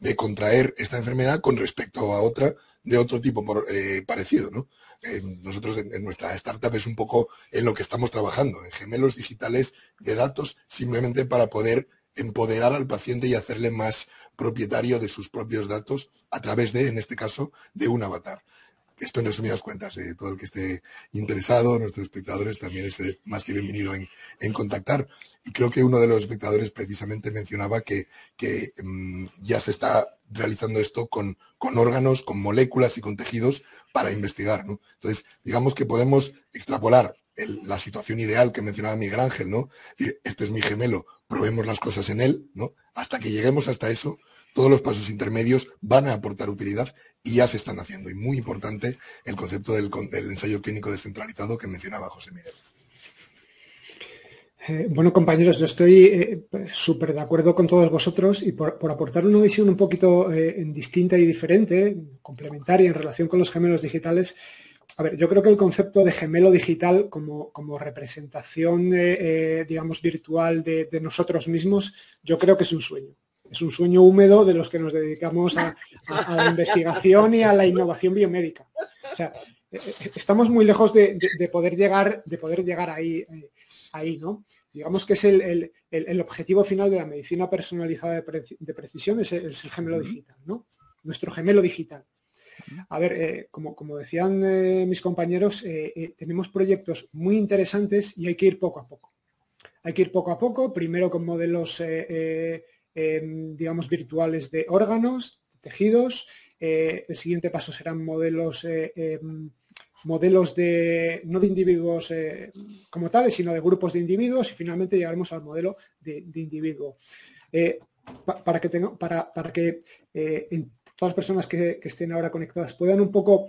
de contraer esta enfermedad con respecto a otra de otro tipo eh, parecido. ¿no? Nosotros en, nuestra startup es un poco en lo que estamos trabajando, en gemelos digitales de datos, simplemente para poder empoderar al paciente y hacerle más propietario de sus propios datos a través de, en este caso, de un avatar esto en resumidas cuentas, eh, todo el que esté interesado, nuestros espectadores también es más que bienvenido en, contactar. Y creo que uno de los espectadores precisamente mencionaba que, mm, ya se está realizando esto con, órganos, con moléculas y con tejidos para investigar. Entonces, digamos que podemos extrapolar la situación ideal que mencionaba Miguel Ángel, ¿no? este es mi gemelo, probemos las cosas en él, ¿no? Hasta que lleguemos hasta eso, todos los pasos intermedios van a aportar utilidad y ya se están haciendo. Y muy importante el concepto del, ensayo clínico descentralizado que mencionaba José Miguel. Eh, bueno, compañeros, yo estoy eh, súper de acuerdo con todos vosotros y por, aportar una visión un poquito eh, distinta y diferente, complementaria en relación con los gemelos digitales. A ver, yo creo que el concepto de gemelo digital como, como representación, digamos, virtual de nosotros mismos, yo creo que es un sueño es un sueño húmedo de los que nos dedicamos a, la investigación y a la innovación biomédica. O sea, eh, eh, estamos muy lejos de, poder llegar, de poder llegar ahí, eh, ahí ¿no? Digamos que es el, objetivo final de la medicina personalizada de, precisión, es el, gemelo digital, ¿no? Nuestro gemelo digital. A ver, como, como, decían mis compañeros, tenemos proyectos muy interesantes y hay que ir poco a poco. Hay que ir poco a poco, primero con modelos Em, digamos, virtuales de órganos, tejidos. Eh, el siguiente paso serán modelos, eh, em, modelos de, no de individuos eh, como tales, sino de grupos de individuos y finalmente llegaremos al modelo de, individuo. para que, para, para que todas las personas que, estén ahora conectadas puedan un poco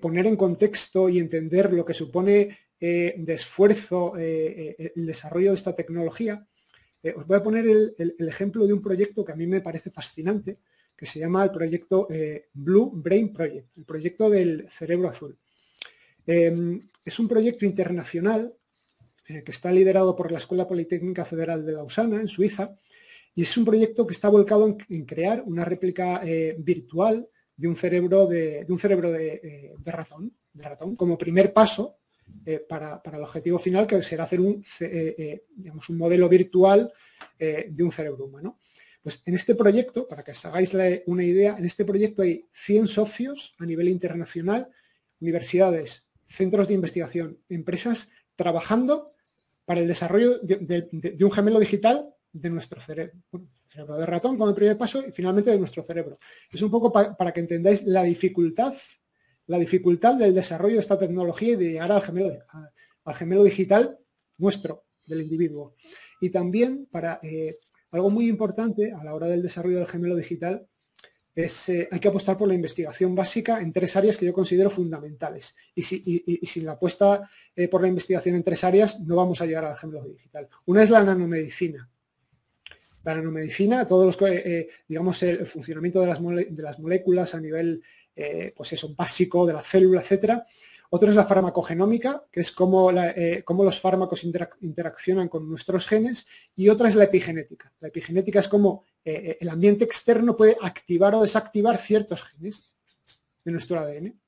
poner en contexto y entender lo que supone de esfuerzo el desarrollo de esta tecnología, eh, os voy a poner el, ejemplo de un proyecto que a mí me parece fascinante, que se llama el proyecto eh, Blue Brain Project, el proyecto del cerebro azul. Em, es un proyecto internacional eh, que está liderado por la Escuela Politécnica Federal de Lausana, en Suiza, y es un proyecto que está volcado en, crear una réplica virtual de un cerebro de, un cerebro de, ratón, de ratón, como primer paso eh, para, el objetivo final, que será hacer un, eh, eh, digamos, un modelo virtual de un cerebro humano. Pues en este proyecto, para que os hagáis una idea, en este proyecto hay 100 socios a nivel internacional, universidades, centros de investigación, empresas trabajando para el desarrollo de, un gemelo digital de nuestro cerebro. cerebro de ratón como el primer paso y finalmente de nuestro cerebro. Es un poco para que entendáis la dificultad la dificultad del desarrollo de esta tecnología y de llegar al gemelo, al gemelo digital nuestro, del individuo. Y también para eh, algo muy importante a la hora del desarrollo del gemelo digital es eh, hay que apostar por la investigación básica en tres áreas que yo considero fundamentales. Y, si, sin la apuesta eh, por la investigación en tres áreas no vamos a llegar al gemelo digital. Una es la nanomedicina. La nanomedicina, todos los, digamos, el, funcionamiento de las moléculas a nivel eh, pues eso, básico de la célula, etcétera. Otro es la farmacogenómica, que es cómo, eh, los fármacos interaccionan con nuestros genes, y otra es la epigenética. La epigenética es cómo eh, el ambiente externo puede activar o desactivar ciertos genes de nuestro ADN.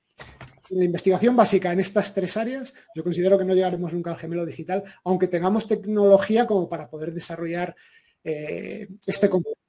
la investigación básica en estas tres áreas, yo considero que no llegaremos nunca al gemelo digital, aunque tengamos tecnología como para poder desarrollar este componente.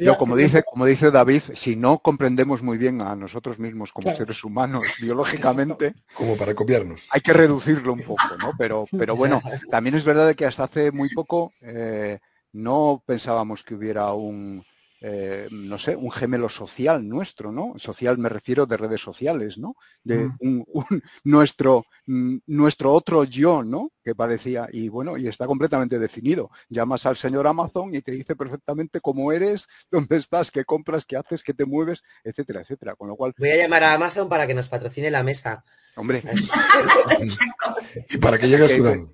Yo, como <laughs> dice, como dice David, si no comprendemos muy bien a nosotros mismos como seres humanos <laughs> biológicamente, como para copiarnos, hay que reducirlo un poco, ¿no? Pero, <laughs> pero bueno, también es verdad que hasta hace muy poco eh, no pensábamos que hubiera un, eh, no sé, un gemelo social nuestro, ¿no? Social me refiero de redes sociales, ¿no? De mm. <laughs> nuestro, mm, nuestro otro yo, ¿no? Que parecía, y bueno, y está completamente definido. Llamas al señor Amazon y te dice perfectamente cómo eres, <laughs> dónde estás, qué compras, qué haces, qué te mueves, etcétera, etcétera. Con lo cual. Voy a llamar a Amazon para que nos patrocine la mesa. Hombre. <laughs> y para que llegue a Sudán.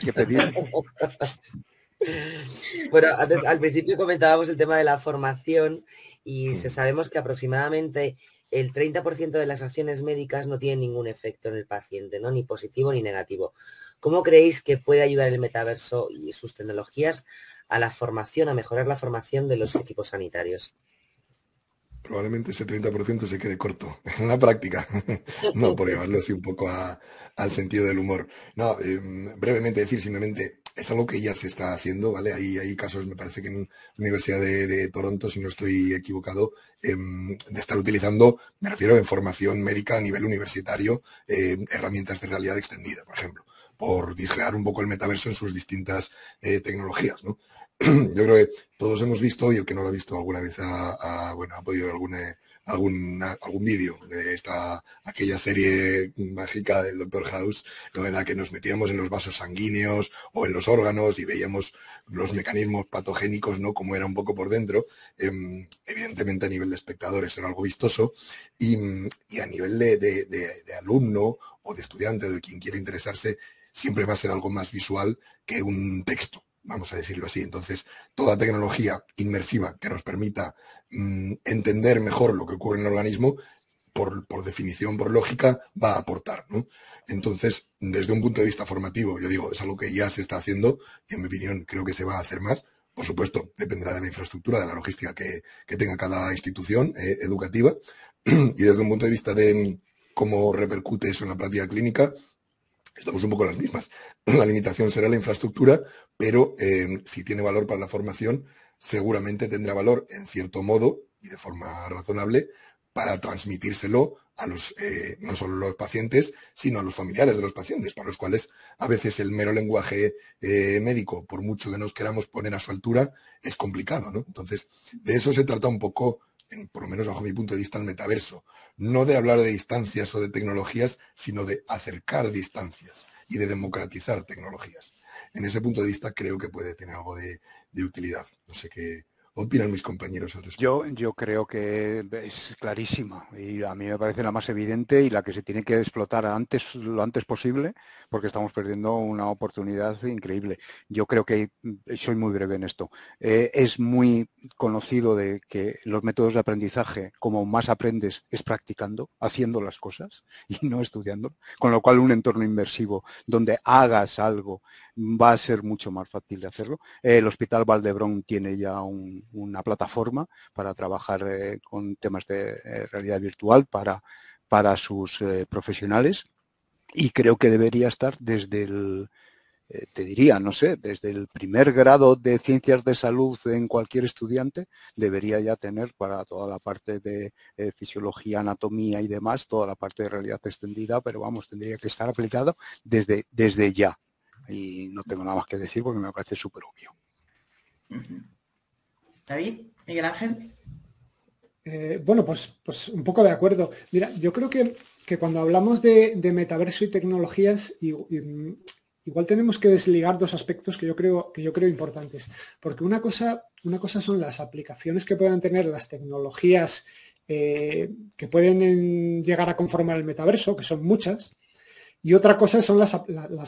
¿Qué pedir? Bueno, al principio comentábamos el tema de la formación y se sabemos que aproximadamente el 30% de las acciones médicas no tienen ningún efecto en el paciente, ¿no? ni positivo ni negativo. ¿Cómo creéis que puede ayudar el metaverso y sus tecnologías a la formación, a mejorar la formación de los equipos sanitarios? probablemente ese 30% se quede corto <laughs> en la práctica. no, por llevarlo así un poco al sentido del humor. No, em, brevemente decir simplemente, es algo que ya se está haciendo, ¿vale? Hay, hay casos, me parece que en la Universidad de, Toronto, si no estoy equivocado, em, de estar utilizando, me refiero en formación médica a nivel universitario, em, herramientas de realidad extendida, por ejemplo, por disgregar un poco el metaverso en sus distintas eh, tecnologías, ¿no? <clears throat> Yo creo que todos hemos visto, y el que no lo ha visto alguna vez ha, bueno, ha podido alguna algún, algún vídeo de esta, aquella serie mágica del Doctor House, en la que nos metíamos en los vasos sanguíneos o en los órganos y veíamos los mecanismos patogénicos, ¿no? Como era un poco por dentro. Em, evidentemente a nivel de espectadores era algo vistoso y, a nivel de, de alumno o de estudiante de quien quiera interesarse, siempre va a ser algo más visual que un texto vamos a decirlo así. Entonces, toda tecnología inmersiva que nos permita mm, entender mejor lo que ocurre en el organismo, por, definición, por lógica, va a aportar. ¿no? Entonces, desde un punto de vista formativo, yo digo, es algo que ya se está haciendo y en mi opinión creo que se va a hacer más. Por supuesto, dependerá de la infraestructura, de la logística que, tenga cada institución eh, educativa. <clears throat> y desde un punto de vista de mm, cómo repercute eso en la práctica clínica, estamos un poco las mismas. <clears throat> La limitación será la infraestructura, pero eh, si tiene valor para la formación, seguramente tendrá valor en cierto modo y de forma razonable para transmitírselo a los, eh, no solo a los pacientes, sino a los familiares de los pacientes, para los cuales a veces el mero lenguaje eh, médico, por mucho que nos queramos poner a su altura, es complicado. ¿no? Entonces, de eso se trata un poco por lo menos bajo mi punto de vista, el metaverso. No de hablar de distancias o de tecnologías, sino de acercar distancias y de democratizar tecnologías. En ese punto de vista creo que puede tener algo de, utilidad. No sé qué, opinan mis compañeros al Yo, yo creo que es clarísima y a mí me parece la más evidente y la que se tiene que explotar antes, lo antes posible, porque estamos perdiendo una oportunidad increíble. Yo creo que, soy muy breve en esto, eh, es muy conocido de que los métodos de aprendizaje, como más aprendes, es practicando, haciendo las cosas y no estudiando, con lo cual un entorno inmersivo donde hagas algo va a ser mucho más fácil de hacerlo. el Hospital Valdebrón tiene ya una plataforma para trabajar eh, con temas de eh, realidad virtual para, para sus eh, profesionales. Y creo que debería estar desde el, te diría, no sé, desde el primer grado de ciencias de salud en cualquier estudiante, debería ya tener para toda la parte de fisiología, anatomía y demás, toda la parte de realidad extendida, pero vamos, tendría que estar aplicado desde, desde ya. Y no tengo nada más que decir porque me parece súper obvio. David, Miguel Ángel. Eh, bueno, pues, pues un poco de acuerdo. Mira, yo creo que, cuando hablamos de, metaverso y tecnologías, igual tenemos que desligar dos aspectos que yo creo, que yo creo importantes. Porque una cosa, una cosa son las aplicaciones que puedan tener las tecnologías eh, que pueden llegar a conformar el metaverso, que son muchas, y otra cosa son las,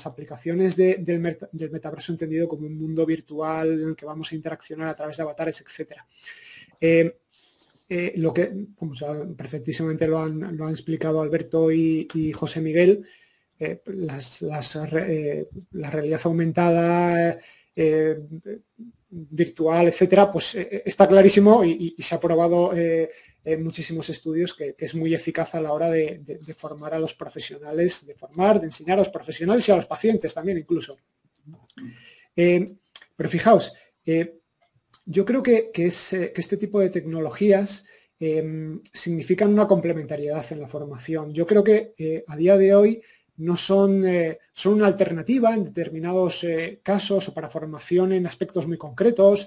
aplicaciones del, metaverso entendido como un mundo virtual en el que vamos a interaccionar a través de avatares, etc. Eh, eh, lo que, como perfectísimamente lo han, explicado Alberto y, José Miguel, eh, la realidad aumentada, virtual, etcétera, pues está clarísimo y, se ha probado muchísimos estudios que, es muy eficaz a la hora de, formar a los profesionales, de formar, de enseñar a los profesionales y a los pacientes también incluso. Eh, pero fijaos, eh, yo creo que, este tipo de tecnologías em, significan una complementariedad en la formación. Yo creo que a día de hoy no son, son una alternativa en determinados casos o para formación en aspectos muy concretos,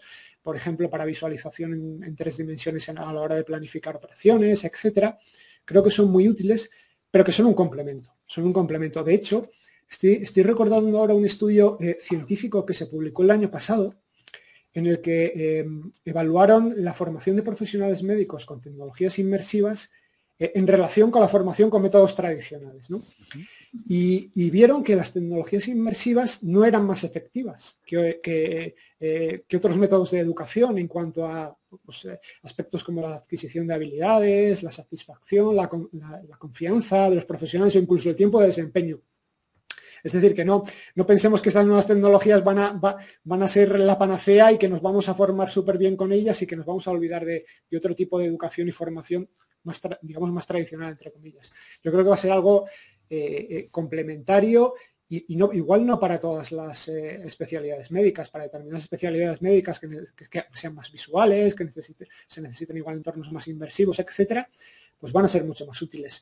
por ejemplo, para visualización en, tres dimensiones a la hora de planificar operaciones, etcétera. Creo que son muy útiles, pero que son un complemento. Son un complemento. De hecho, estoy, recordando ahora un estudio eh, científico que se publicó el año pasado, en el que eh, evaluaron la formación de profesionales médicos con tecnologías inmersivas eh, en relación con la formación con métodos tradicionales. Y, vieron que las tecnologías inmersivas no eran más efectivas que, eh, otros métodos de educación en cuanto a pues, eh, aspectos como la adquisición de habilidades, la satisfacción, la, confianza de los profesionales o incluso el tiempo de desempeño. Es decir, que no, no pensemos que estas nuevas tecnologías van a, van a ser la panacea y que nos vamos a formar súper bien con ellas y que nos vamos a olvidar de, otro tipo de educación y formación más, digamos, más tradicional, entre comillas. Yo creo que va a ser algo eh, eh, complementario y, no, igual no para todas las eh, especialidades médicas, para determinadas especialidades médicas que, sean más visuales, que se necesiten igual entornos más inmersivos, etcétera, pues van a ser mucho más útiles.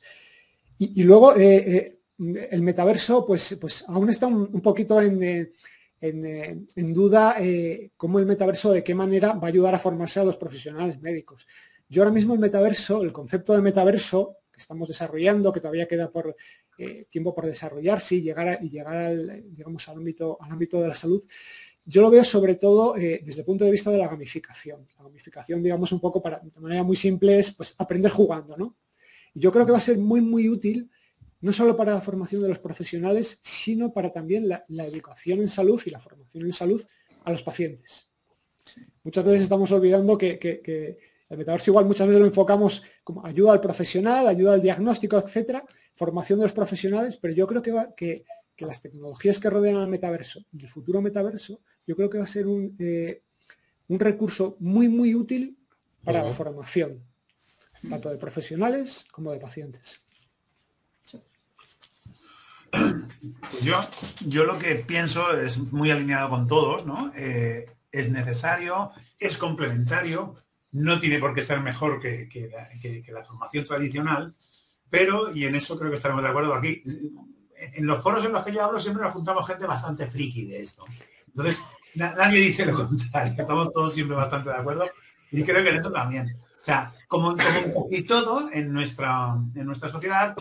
Y, luego el metaverso, pues, pues aún está un, poquito en, en, duda cómo el metaverso, de qué manera va a ayudar a formarse a los profesionales médicos. Yo ahora mismo el metaverso, el concepto de metaverso estamos desarrollando, que todavía queda por eh, tiempo por desarrollarse y llegar, y llegar al, digamos, al, ámbito, al ámbito de la salud, yo lo veo sobre todo eh, desde el punto de vista de la gamificación. La gamificación, digamos, un poco para, de manera muy simple es pues, aprender jugando, ¿no? Y yo creo que va a ser muy, muy útil no solo para la formación de los profesionales, sino para también la, educación en salud y la formación en salud a los pacientes. Muchas veces estamos olvidando que el metaverso igual muchas veces lo enfocamos como ayuda al profesional, ayuda al diagnóstico, etcétera, formación de los profesionales, pero yo creo que, va, que, las tecnologías que rodean al metaverso y el futuro metaverso, yo creo que va a ser un, eh, un recurso muy, muy útil para la formación, tanto de profesionales como de pacientes. Yo, yo lo que pienso es muy alineado con todos, ¿no? Eh, es necesario, es complementario, no tiene por qué ser mejor que, la, formación tradicional, pero, y en eso creo que estaremos de acuerdo aquí, en los foros en los que yo hablo siempre nos juntamos gente bastante friki de esto. Entonces, nadie dice lo contrario, estamos todos siempre bastante de acuerdo y creo que en esto también. O sea, como, y todo en nuestra, en nuestra sociedad,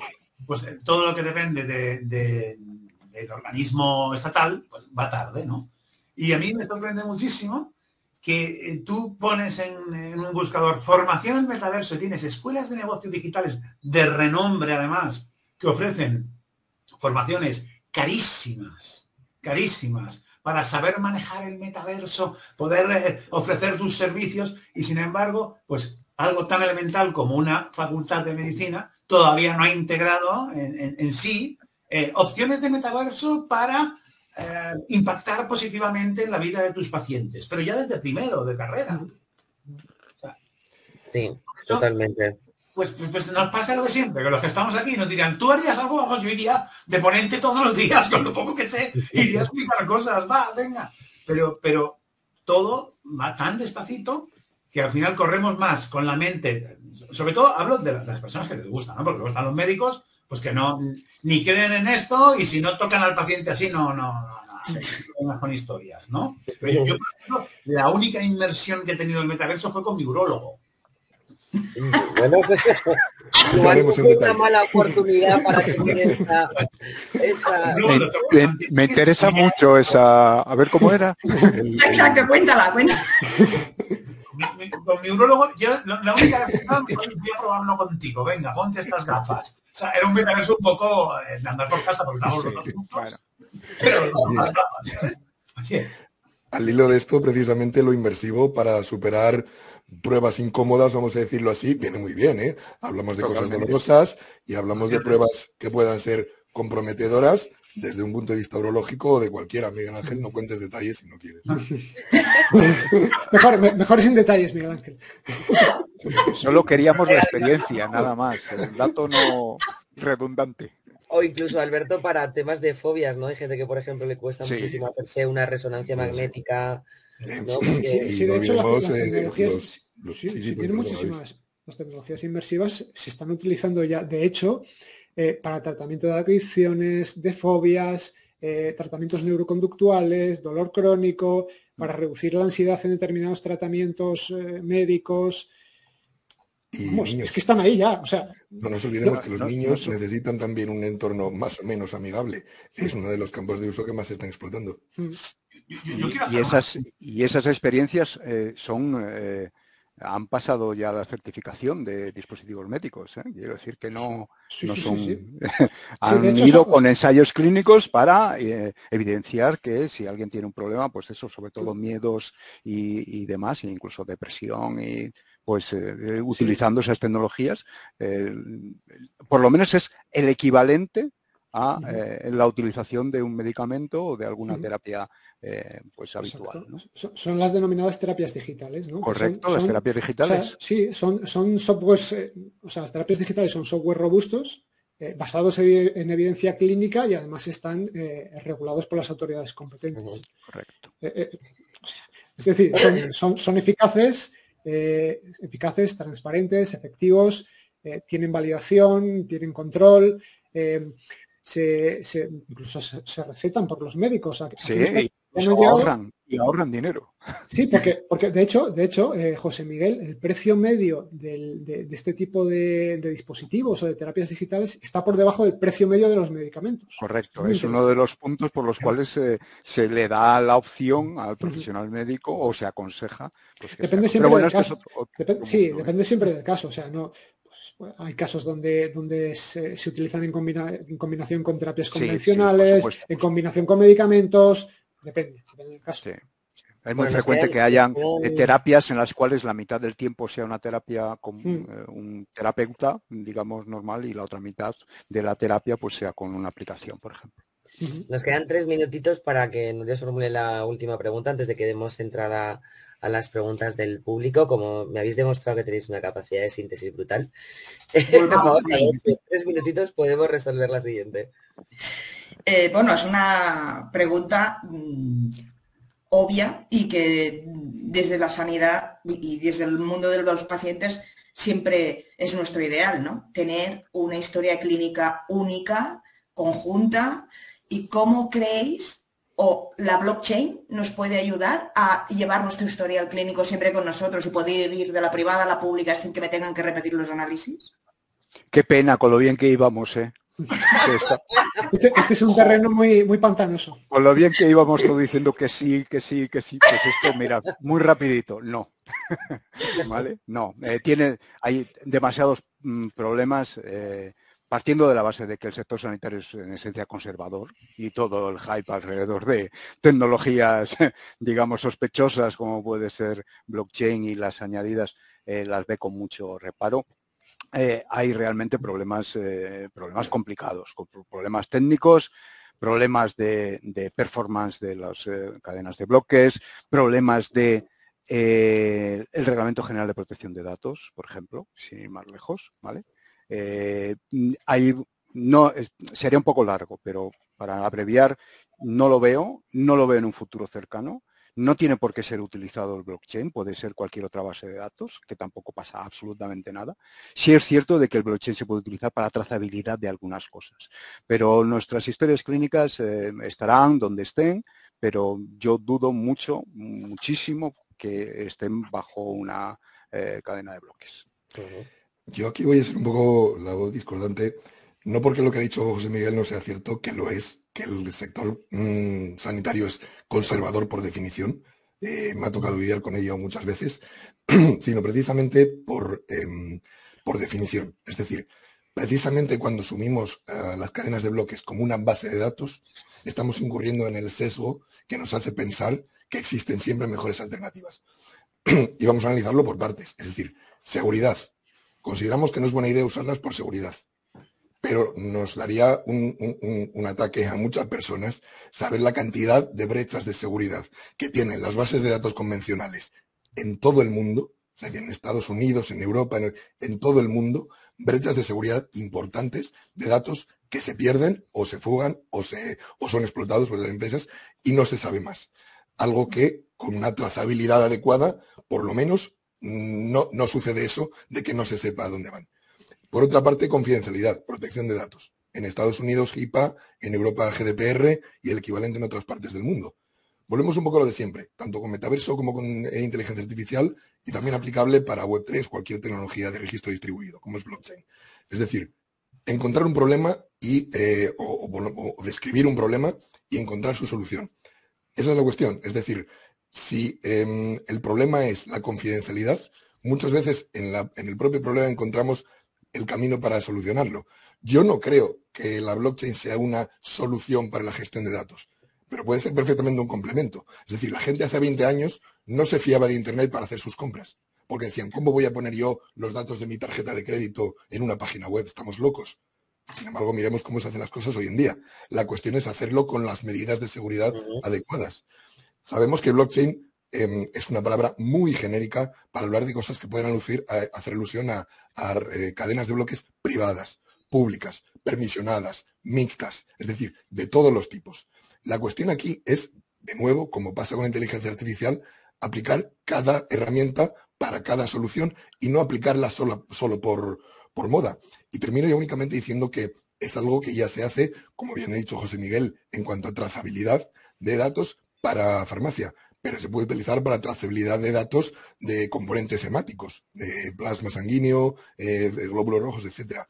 pues todo lo que depende del organismo estatal, pues va tarde, ¿no? Y a mí me sorprende muchísimo que eh, tú pones en, un buscador formación en metaverso y tienes escuelas de negocios digitales de renombre además que ofrecen formaciones carísimas, carísimas, para saber manejar el metaverso, poder eh, ofrecer tus servicios y sin embargo, pues algo tan elemental como una facultad de medicina todavía no ha integrado en, sí eh, opciones de metaverso para eh, impactar positivamente en la vida de tus pacientes, pero ya desde primero de carrera. sí, totalmente. Pues, pues, pues, nos pasa lo de siempre, que los que estamos aquí nos dirán, tú harías algo, vamos, yo iría de ponente todos los días, <laughs> con lo poco que sé, iría a explicar cosas, va, venga. Pero, pero todo va tan despacito que al final corremos más con la mente, sobre todo hablo de las personas que les gustan, ¿no? Porque luego están los médicos pues que no, ni creen en esto y si no tocan al paciente así, no, no, no, no, con historias, ¿no? Pero yo, por ejemplo, la única inmersión que he tenido en el metaverso fue con mi urólogo. Bueno, pues, <laughs> igual fue una mala oportunidad para tener esa... esa... <laughs> me, interesa mucho esa... A ver cómo era. <laughs> Exacto, cuéntala, cuéntala con mi urologo, yo la única vez que voy a probarlo contigo, venga, ponte estas gafas. O sea, era un metaverso un poco eh, de andar por casa porque estamos los dos juntos. Pero Al hilo de esto, precisamente lo inversivo para superar pruebas incómodas, vamos a decirlo así, viene muy bien, ¿eh? Hablamos de cosas dolorosas y hablamos de pruebas que puedan ser comprometedoras, desde un punto de vista urológico o de cualquiera. Miguel Ángel, no cuentes detalles si no quieres. <laughs> <laughs> mejor, mejor sin detalles, Miguel Ángel. <laughs> Solo queríamos la experiencia, nada más. El dato no redundante. O incluso, Alberto, para temas de fobias, ¿no? Hay gente que, por ejemplo, le cuesta muchísimo hacerse una resonancia magnética. ¿no? Sí, de hecho, las, tecnologías, tienen muchísimas. Las tecnologías inmersivas se están utilizando ya, de hecho, eh, para tratamiento de adicciones, de fobias, eh, tratamientos neuroconductuales, dolor crónico, para reducir la ansiedad en determinados tratamientos eh, médicos. Y es que están ahí ya. O sea, no nos olvidemos que los niños necesitan también un entorno más o menos amigable. Es uno de los campos de uso que más se están explotando. Mm. y, esas, y, esas, experiencias eh, son han pasado ya la certificación de dispositivos médicos. ¿eh? Quiero decir que no, no son... <laughs> han ido con ensayos clínicos para eh, evidenciar que si alguien tiene un problema, pues eso, sobre todo miedos y, demás, e incluso depresión y pues eh, utilizando esas tecnologías, por lo menos es el equivalente a la utilización de un medicamento o de alguna terapia eh, pues habitual. Son, las denominadas terapias digitales, ¿no? Correcto, las terapias digitales. sí, son, son softwares, eh, o sea, las terapias digitales son software robustos, eh, basados en, evidencia clínica y además están regulados por las autoridades competentes. Correcto. es decir, son, son, eficaces, eficaces, transparentes, efectivos, tienen validación, tienen control. Se, incluso se, recetan por los médicos. Sí, y ahorran, y ahorran dinero. Sí, porque, porque de hecho, de hecho eh, José Miguel, el precio medio de, este tipo de, dispositivos o de terapias digitales está por debajo del precio medio de los medicamentos. Correcto, es uno de los puntos por los cuales se le da la opción al profesional médico o se aconseja. Pues, depende siempre del caso. sí, depende siempre del caso. O sea, no, pues, hay casos donde, donde se, utilizan en, combinación con terapias convencionales, en combinación con medicamentos, Depende, depende del caso. Es muy frecuente que hayan eh, terapias en las cuales la mitad del tiempo sea una terapia con hmm. eh, un terapeuta, digamos, normal, y la otra mitad de la terapia pues sea con una aplicación, por ejemplo. Nos quedan tres minutitos para que nos formule la última pregunta antes de que demos entrada a las preguntas del público. Como me habéis demostrado que tenéis una capacidad de síntesis brutal, <laughs> <laughs> en tres minutitos podemos resolver la siguiente. Eh, bueno, es una pregunta mm, obvia y que desde la sanidad y desde el mundo de los pacientes siempre es nuestro ideal, ¿no? Tener una historia clínica única, conjunta, y cómo creéis o la blockchain nos puede ayudar a llevar nuestro historial clínico siempre con nosotros y poder ir de la privada a la pública sin que me tengan que repetir los análisis. Qué pena con lo bien que íbamos, ¿eh? <laughs> Este, este, es un terreno muy, muy pantanoso. Con lo bien que íbamos todo diciendo que sí, que sí, que sí, pues esto, mira, muy rapidito, no. <laughs> ¿Vale? No, eh, tiene, hay demasiados mm, problemas, eh, partiendo de la base de que el sector sanitario es en esencia conservador y todo el hype alrededor de tecnologías, <laughs> digamos, sospechosas como puede ser blockchain y las añadidas, eh, las ve con mucho reparo eh, hay realmente problemas, eh, problemas complicados, problemas técnicos, problemas de, performance de las eh, cadenas de bloques, problemas de el Reglamento General de Protección de Datos, por ejemplo, sin ir más lejos, ¿vale? hay, no, sería un poco largo, pero para abreviar, no lo veo, no lo veo en un futuro cercano. No tiene por qué ser utilizado el blockchain, puede ser cualquier otra base de datos, que tampoco pasa absolutamente nada. Sí es cierto de que el blockchain se puede utilizar para trazabilidad de algunas cosas, pero nuestras historias clínicas eh, estarán donde estén, pero yo dudo mucho, muchísimo que estén bajo una eh, cadena de bloques. Yo aquí voy a ser un poco la voz discordante, no porque lo que ha dicho José Miguel no sea cierto, que lo es, que el sector mm, sanitario es conservador por definición, eh, me ha tocado lidiar con ello muchas veces, <clears throat> sino precisamente por, em, por definición. Es decir, precisamente cuando sumimos las cadenas de bloques como una base de datos, estamos incurriendo en el sesgo que nos hace pensar que existen siempre mejores alternativas. <clears throat> y vamos a analizarlo por partes. Es decir, seguridad. Consideramos que no es buena idea usarlas por seguridad pero nos daría un, ataque a muchas personas saber la cantidad de brechas de seguridad que tienen las bases de datos convencionales en todo el mundo sea en Estados Unidos, en Europa, en, todo el mundo, brechas de seguridad importantes de datos que se pierden o se fugan o, se, o son explotados por las empresas y no se sabe más. Algo que con una trazabilidad adecuada, por lo menos, no, no sucede eso de que no se sepa a dónde van. Por otra parte, confidencialidad, protección de datos. En Estados Unidos, HIPAA, en Europa, GDPR y el equivalente en otras partes del mundo. Volvemos un poco a lo de siempre, tanto con metaverso como con eh, inteligencia artificial y también aplicable para Web3, cualquier tecnología de registro distribuido, como es blockchain. Es decir, encontrar un problema y, eh, o, describir un problema y encontrar su solución. Esa es la cuestión. Es decir, si em, el problema es la confidencialidad, muchas veces en, en el propio problema encontramos el camino para solucionarlo. Yo no creo que la blockchain sea una solución para la gestión de datos pero puede ser perfectamente un complemento. Es decir, la gente hace 20 años no se fiaba de Internet para hacer sus compras, porque decían, ¿cómo voy a poner yo los datos de mi tarjeta de crédito en una página web? Estamos locos. Sin embargo, miremos cómo se hacen las cosas hoy en día. La cuestión es hacerlo con las medidas de seguridad adecuadas. Sabemos que blockchain em, es una palabra muy genérica para hablar de cosas que pueden hacer alusión a, eh, cadenas de bloques privadas, públicas, permisionadas, mixtas, es decir, de todos los tipos. La cuestión aquí es, de nuevo, como pasa con la inteligencia artificial, aplicar cada herramienta para cada solución y no aplicarla solo, solo por, por moda. Y termino ya únicamente diciendo que es algo que ya se hace, como bien ha dicho José Miguel, en cuanto a trazabilidad de datos para farmacia, pero se puede utilizar para trazabilidad de datos de componentes hemáticos, de plasma sanguíneo, eh, de glóbulos rojos, etcétera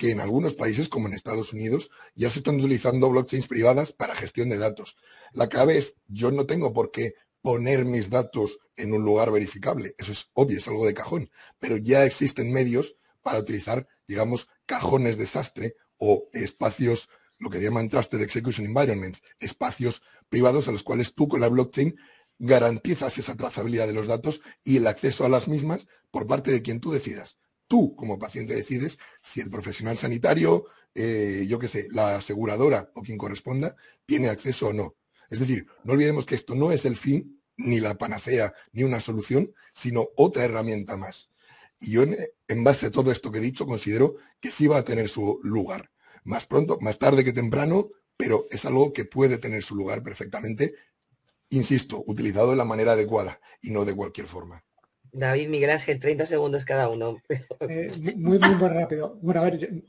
que en algunos países, como en Estados Unidos, ya se están utilizando blockchains privadas para gestión de datos. La clave es, yo no tengo por qué poner mis datos en un lugar verificable. Eso es obvio, es algo de cajón. Pero ya existen medios para utilizar, digamos, cajones desastre o espacios, lo que llaman Trusted Execution Environments, espacios privados a los cuales tú con la blockchain garantizas esa trazabilidad de los datos y el acceso a las mismas por parte de quien tú decidas tú como paciente decides si el profesional sanitario, eh, yo qué sé, la aseguradora o quien corresponda, tiene acceso o no. Es decir, no olvidemos que esto no es el fin, ni la panacea, ni una solución, sino otra herramienta más. Y yo, en base a todo esto que he dicho, considero que sí va a tener su lugar. Más pronto, más tarde que temprano, pero es algo que puede tener su lugar perfectamente, insisto, utilizado de la manera adecuada y no de cualquier forma. David, Miguel Ángel, 30 segundos cada uno. <laughs> Eh, muy, muy, muy rápido. Bueno, a ver,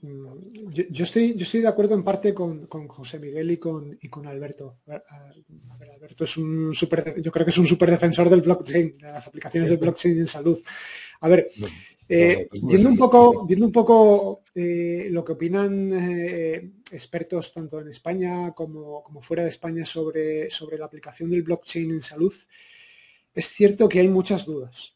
yo, estoy, yo estoy de acuerdo en parte con, José Miguel y con, y con Alberto. Alberto es un super, yo creo que es un súper defensor del blockchain, de las aplicaciones del <laughs> blockchain en salud. A ver, eh, viendo, un poco, viendo un poco eh, lo que opinan expertos tanto en España como, como, fuera de España sobre, sobre la aplicación del blockchain en salud, es cierto que hay muchas dudas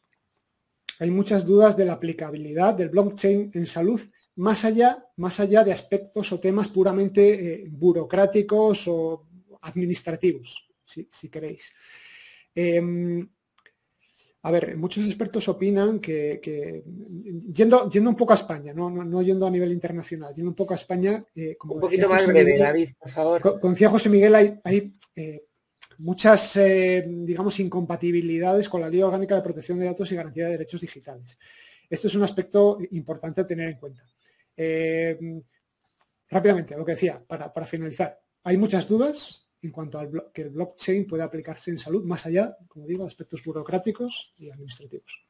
hay muchas dudas de la aplicabilidad del blockchain en salud, más allá, más allá de aspectos o temas puramente eh, burocráticos o administrativos, si, queréis. Em, a ver, muchos expertos opinan que, yendo, yendo, un poco a España, no, no, yendo a nivel internacional, yendo un poco a España, eh, como un poquito más breve, David, por favor. Con, decía José Miguel, hay, hay eh, muchas, eh, digamos, incompatibilidades con la Ley Orgánica de Protección de Datos y Garantía de Derechos Digitales. Esto es un aspecto importante a tener en cuenta. Eh, rápidamente, lo que decía, para, finalizar, hay muchas dudas en cuanto a que el blockchain puede aplicarse en salud, más allá, como digo, aspectos burocráticos y administrativos.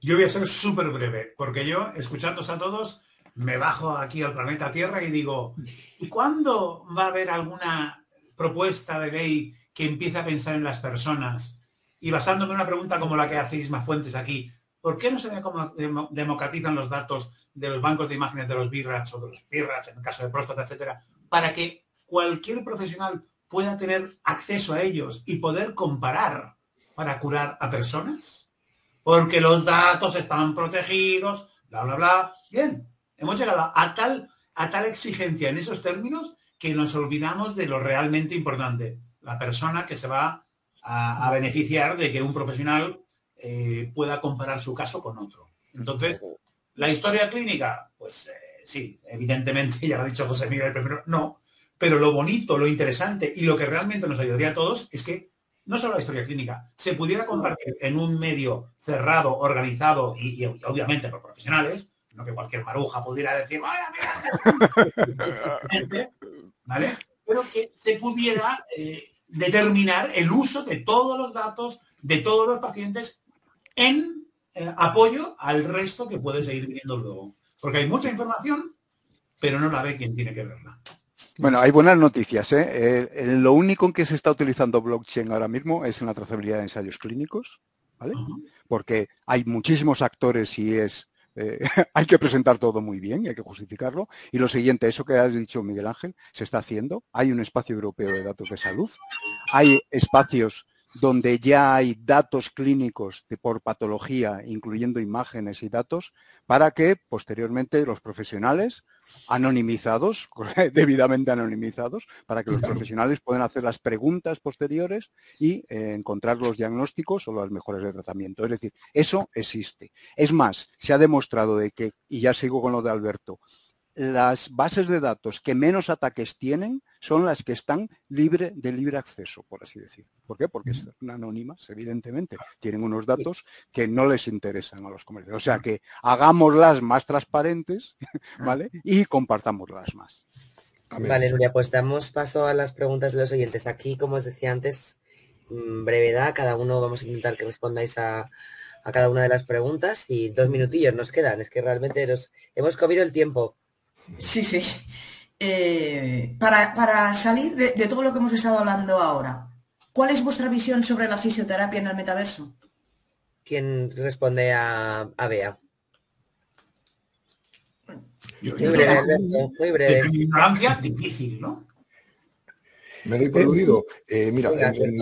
Yo voy a ser súper breve, porque yo, escuchándos a todos, me bajo aquí al planeta Tierra y digo, ¿y cuándo va a haber alguna propuesta de ley que empieza a pensar en las personas y basándome en una pregunta como la que hace Isma Fuentes aquí, ¿por qué no se democratizan los datos de los bancos de imágenes de los BIRATS o de los BIRATS, en el caso de próstata, etcétera, para que cualquier profesional pueda tener acceso a ellos y poder comparar para curar a personas? Porque los datos están protegidos, bla, bla, bla. Bien, hemos llegado a tal, a tal exigencia en esos términos que nos olvidamos de lo realmente importante, la persona que se va a, beneficiar de que un profesional eh, pueda comparar su caso con otro. Entonces, la historia clínica, pues eh, sí, evidentemente, <laughs> ya lo ha dicho José Miguel primero, no, pero lo bonito, lo interesante y lo que realmente nos ayudaría a todos es que no solo la historia clínica, se pudiera compartir en un medio cerrado, organizado y, obviamente por profesionales, no que cualquier maruja pudiera decir, <laughs> ¿vale? Pero que se pudiera eh, determinar el uso de todos los datos de todos los pacientes en eh, apoyo al resto que puede seguir viendo luego. Porque hay mucha información, pero no la ve quien tiene que verla. Bueno, hay buenas noticias. ¿eh? Eh, lo único en que se está utilizando blockchain ahora mismo es en la trazabilidad de ensayos clínicos, ¿vale? Porque hay muchísimos actores y es <laughs> hay que presentar todo muy bien y hay que justificarlo. Y lo siguiente, eso que has dicho Miguel Ángel, se está haciendo. Hay un espacio europeo de datos de salud. Hay espacios donde ya hay datos clínicos de, por patología, incluyendo imágenes y datos, para que posteriormente los profesionales, anonimizados, <laughs> debidamente anonimizados, para que los profesionales puedan hacer las preguntas posteriores y eh, encontrar los diagnósticos o las mejores de tratamiento. Es decir, eso existe. Es más, se ha demostrado de que, y ya sigo con lo de Alberto, las bases de datos que menos ataques tienen son las que están libre de libre acceso, por así decir. ¿Por qué? Porque son anónimas, evidentemente. Tienen unos datos que no les interesan a los comercios. O sea que hagámoslas más transparentes, ¿vale? Y compartámoslas más. Vale, Nuria, pues damos paso a las preguntas de los oyentes. Aquí, como os decía antes, mm, brevedad, cada uno vamos a intentar que respondáis a, cada una de las preguntas y dos minutillos nos quedan. Es que realmente nos hemos comido el tiempo. Sí, sí. Eh, para, salir de, todo lo que hemos estado hablando ahora, ¿cuál es vuestra visión sobre la fisioterapia en el metaverso? ¿Quién responde a, a Bea? muy breve, muy breve. ignorancia, difícil, ¿no? Me doy por aludido. Eh, mira,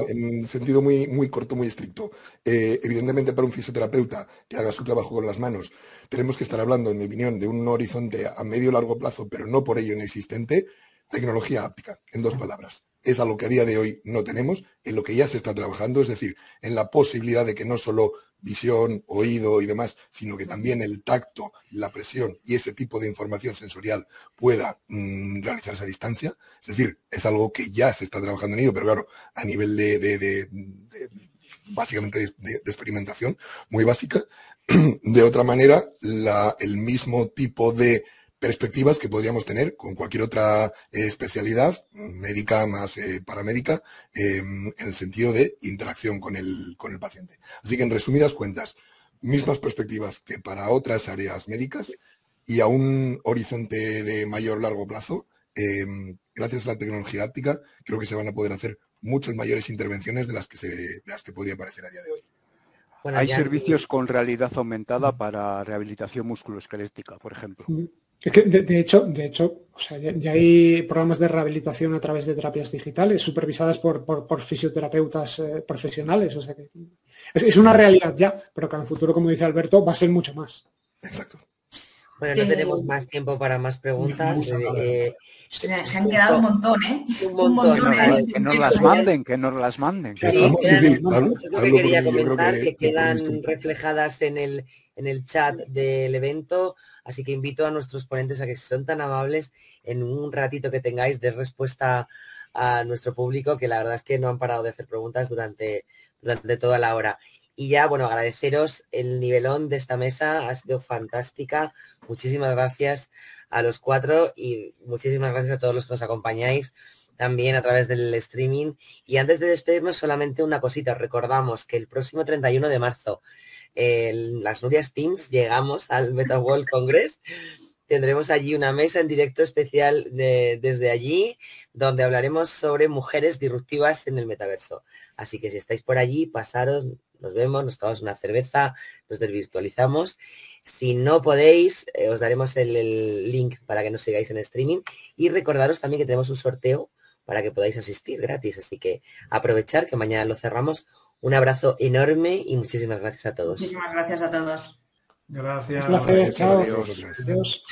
en, sentido muy, muy corto, muy estricto. Eh, evidentemente, para un fisioterapeuta que haga su trabajo con las manos, tenemos que estar hablando, en mi opinión, de un horizonte a medio largo plazo, pero no por ello inexistente, tecnología áptica, en dos palabras. Es algo que a día de hoy no tenemos, en lo que ya se está trabajando, es decir, en la posibilidad de que no solo visión, oído y demás, sino que también el tacto, la presión y ese tipo de información sensorial pueda mm, realizarse a distancia. Es decir, es algo que ya se está trabajando en ello, pero claro, a nivel de, básicamente de, experimentación muy básica. <clears throat> De otra manera, el mismo tipo de perspectivas que podríamos tener con cualquier otra eh, especialidad médica más eh, paramédica em, en el sentido de interacción con el, con el paciente. Así que en resumidas cuentas, mismas perspectivas que para otras áreas médicas y a un horizonte de mayor largo plazo, em, gracias a la tecnología áptica, creo que se van a poder hacer muchas mayores intervenciones de las que, de las que podría parecer a día de hoy. Hay servicios con realidad aumentada para rehabilitación musculoesquelética, por ejemplo. De, hecho, de hecho o sea, ya, hay programas de rehabilitación a través de terapias digitales supervisadas por, por, fisioterapeutas eh, profesionales. O sea que es, una realidad ya, pero que en el futuro, como dice Alberto, va a ser mucho más. Exacto. Bueno, no tenemos más tiempo para más preguntas. Eh, se, han quedado un montón, ¿eh? Un montón. ¿eh? Que nos las manden, que nos las manden. Sí, sí, sí, que quería comentar que, quedan reflejadas en el, en el chat del evento Así que invito a nuestros ponentes a que si son tan amables, en un ratito que tengáis, de respuesta a nuestro público, que la verdad es que no han parado de hacer preguntas durante, durante toda la hora. Y ya, bueno, agradeceros el nivelón de esta mesa, ha sido fantástica. Muchísimas gracias a los cuatro y muchísimas gracias a todos los que nos acompañáis también a través del streaming. Y antes de despedirnos, solamente una cosita. Recordamos que el próximo 31 de marzo en las Nurias Teams llegamos al Meta World Congress. Tendremos allí una mesa en directo especial desde allí, donde hablaremos sobre mujeres disruptivas en el metaverso. Así que si estáis por allí, pasaros, nos vemos, nos tomamos una cerveza, nos desvirtualizamos. Si no podéis, eh, os daremos el, link para que nos sigáis en streaming. Y recordaros también que tenemos un sorteo para que podáis asistir gratis. Así que aprovechar que mañana lo cerramos un abrazo enorme y muchísimas gracias a todos. Muchísimas gracias a todos. Gracias. Un placer, chao. Adiós.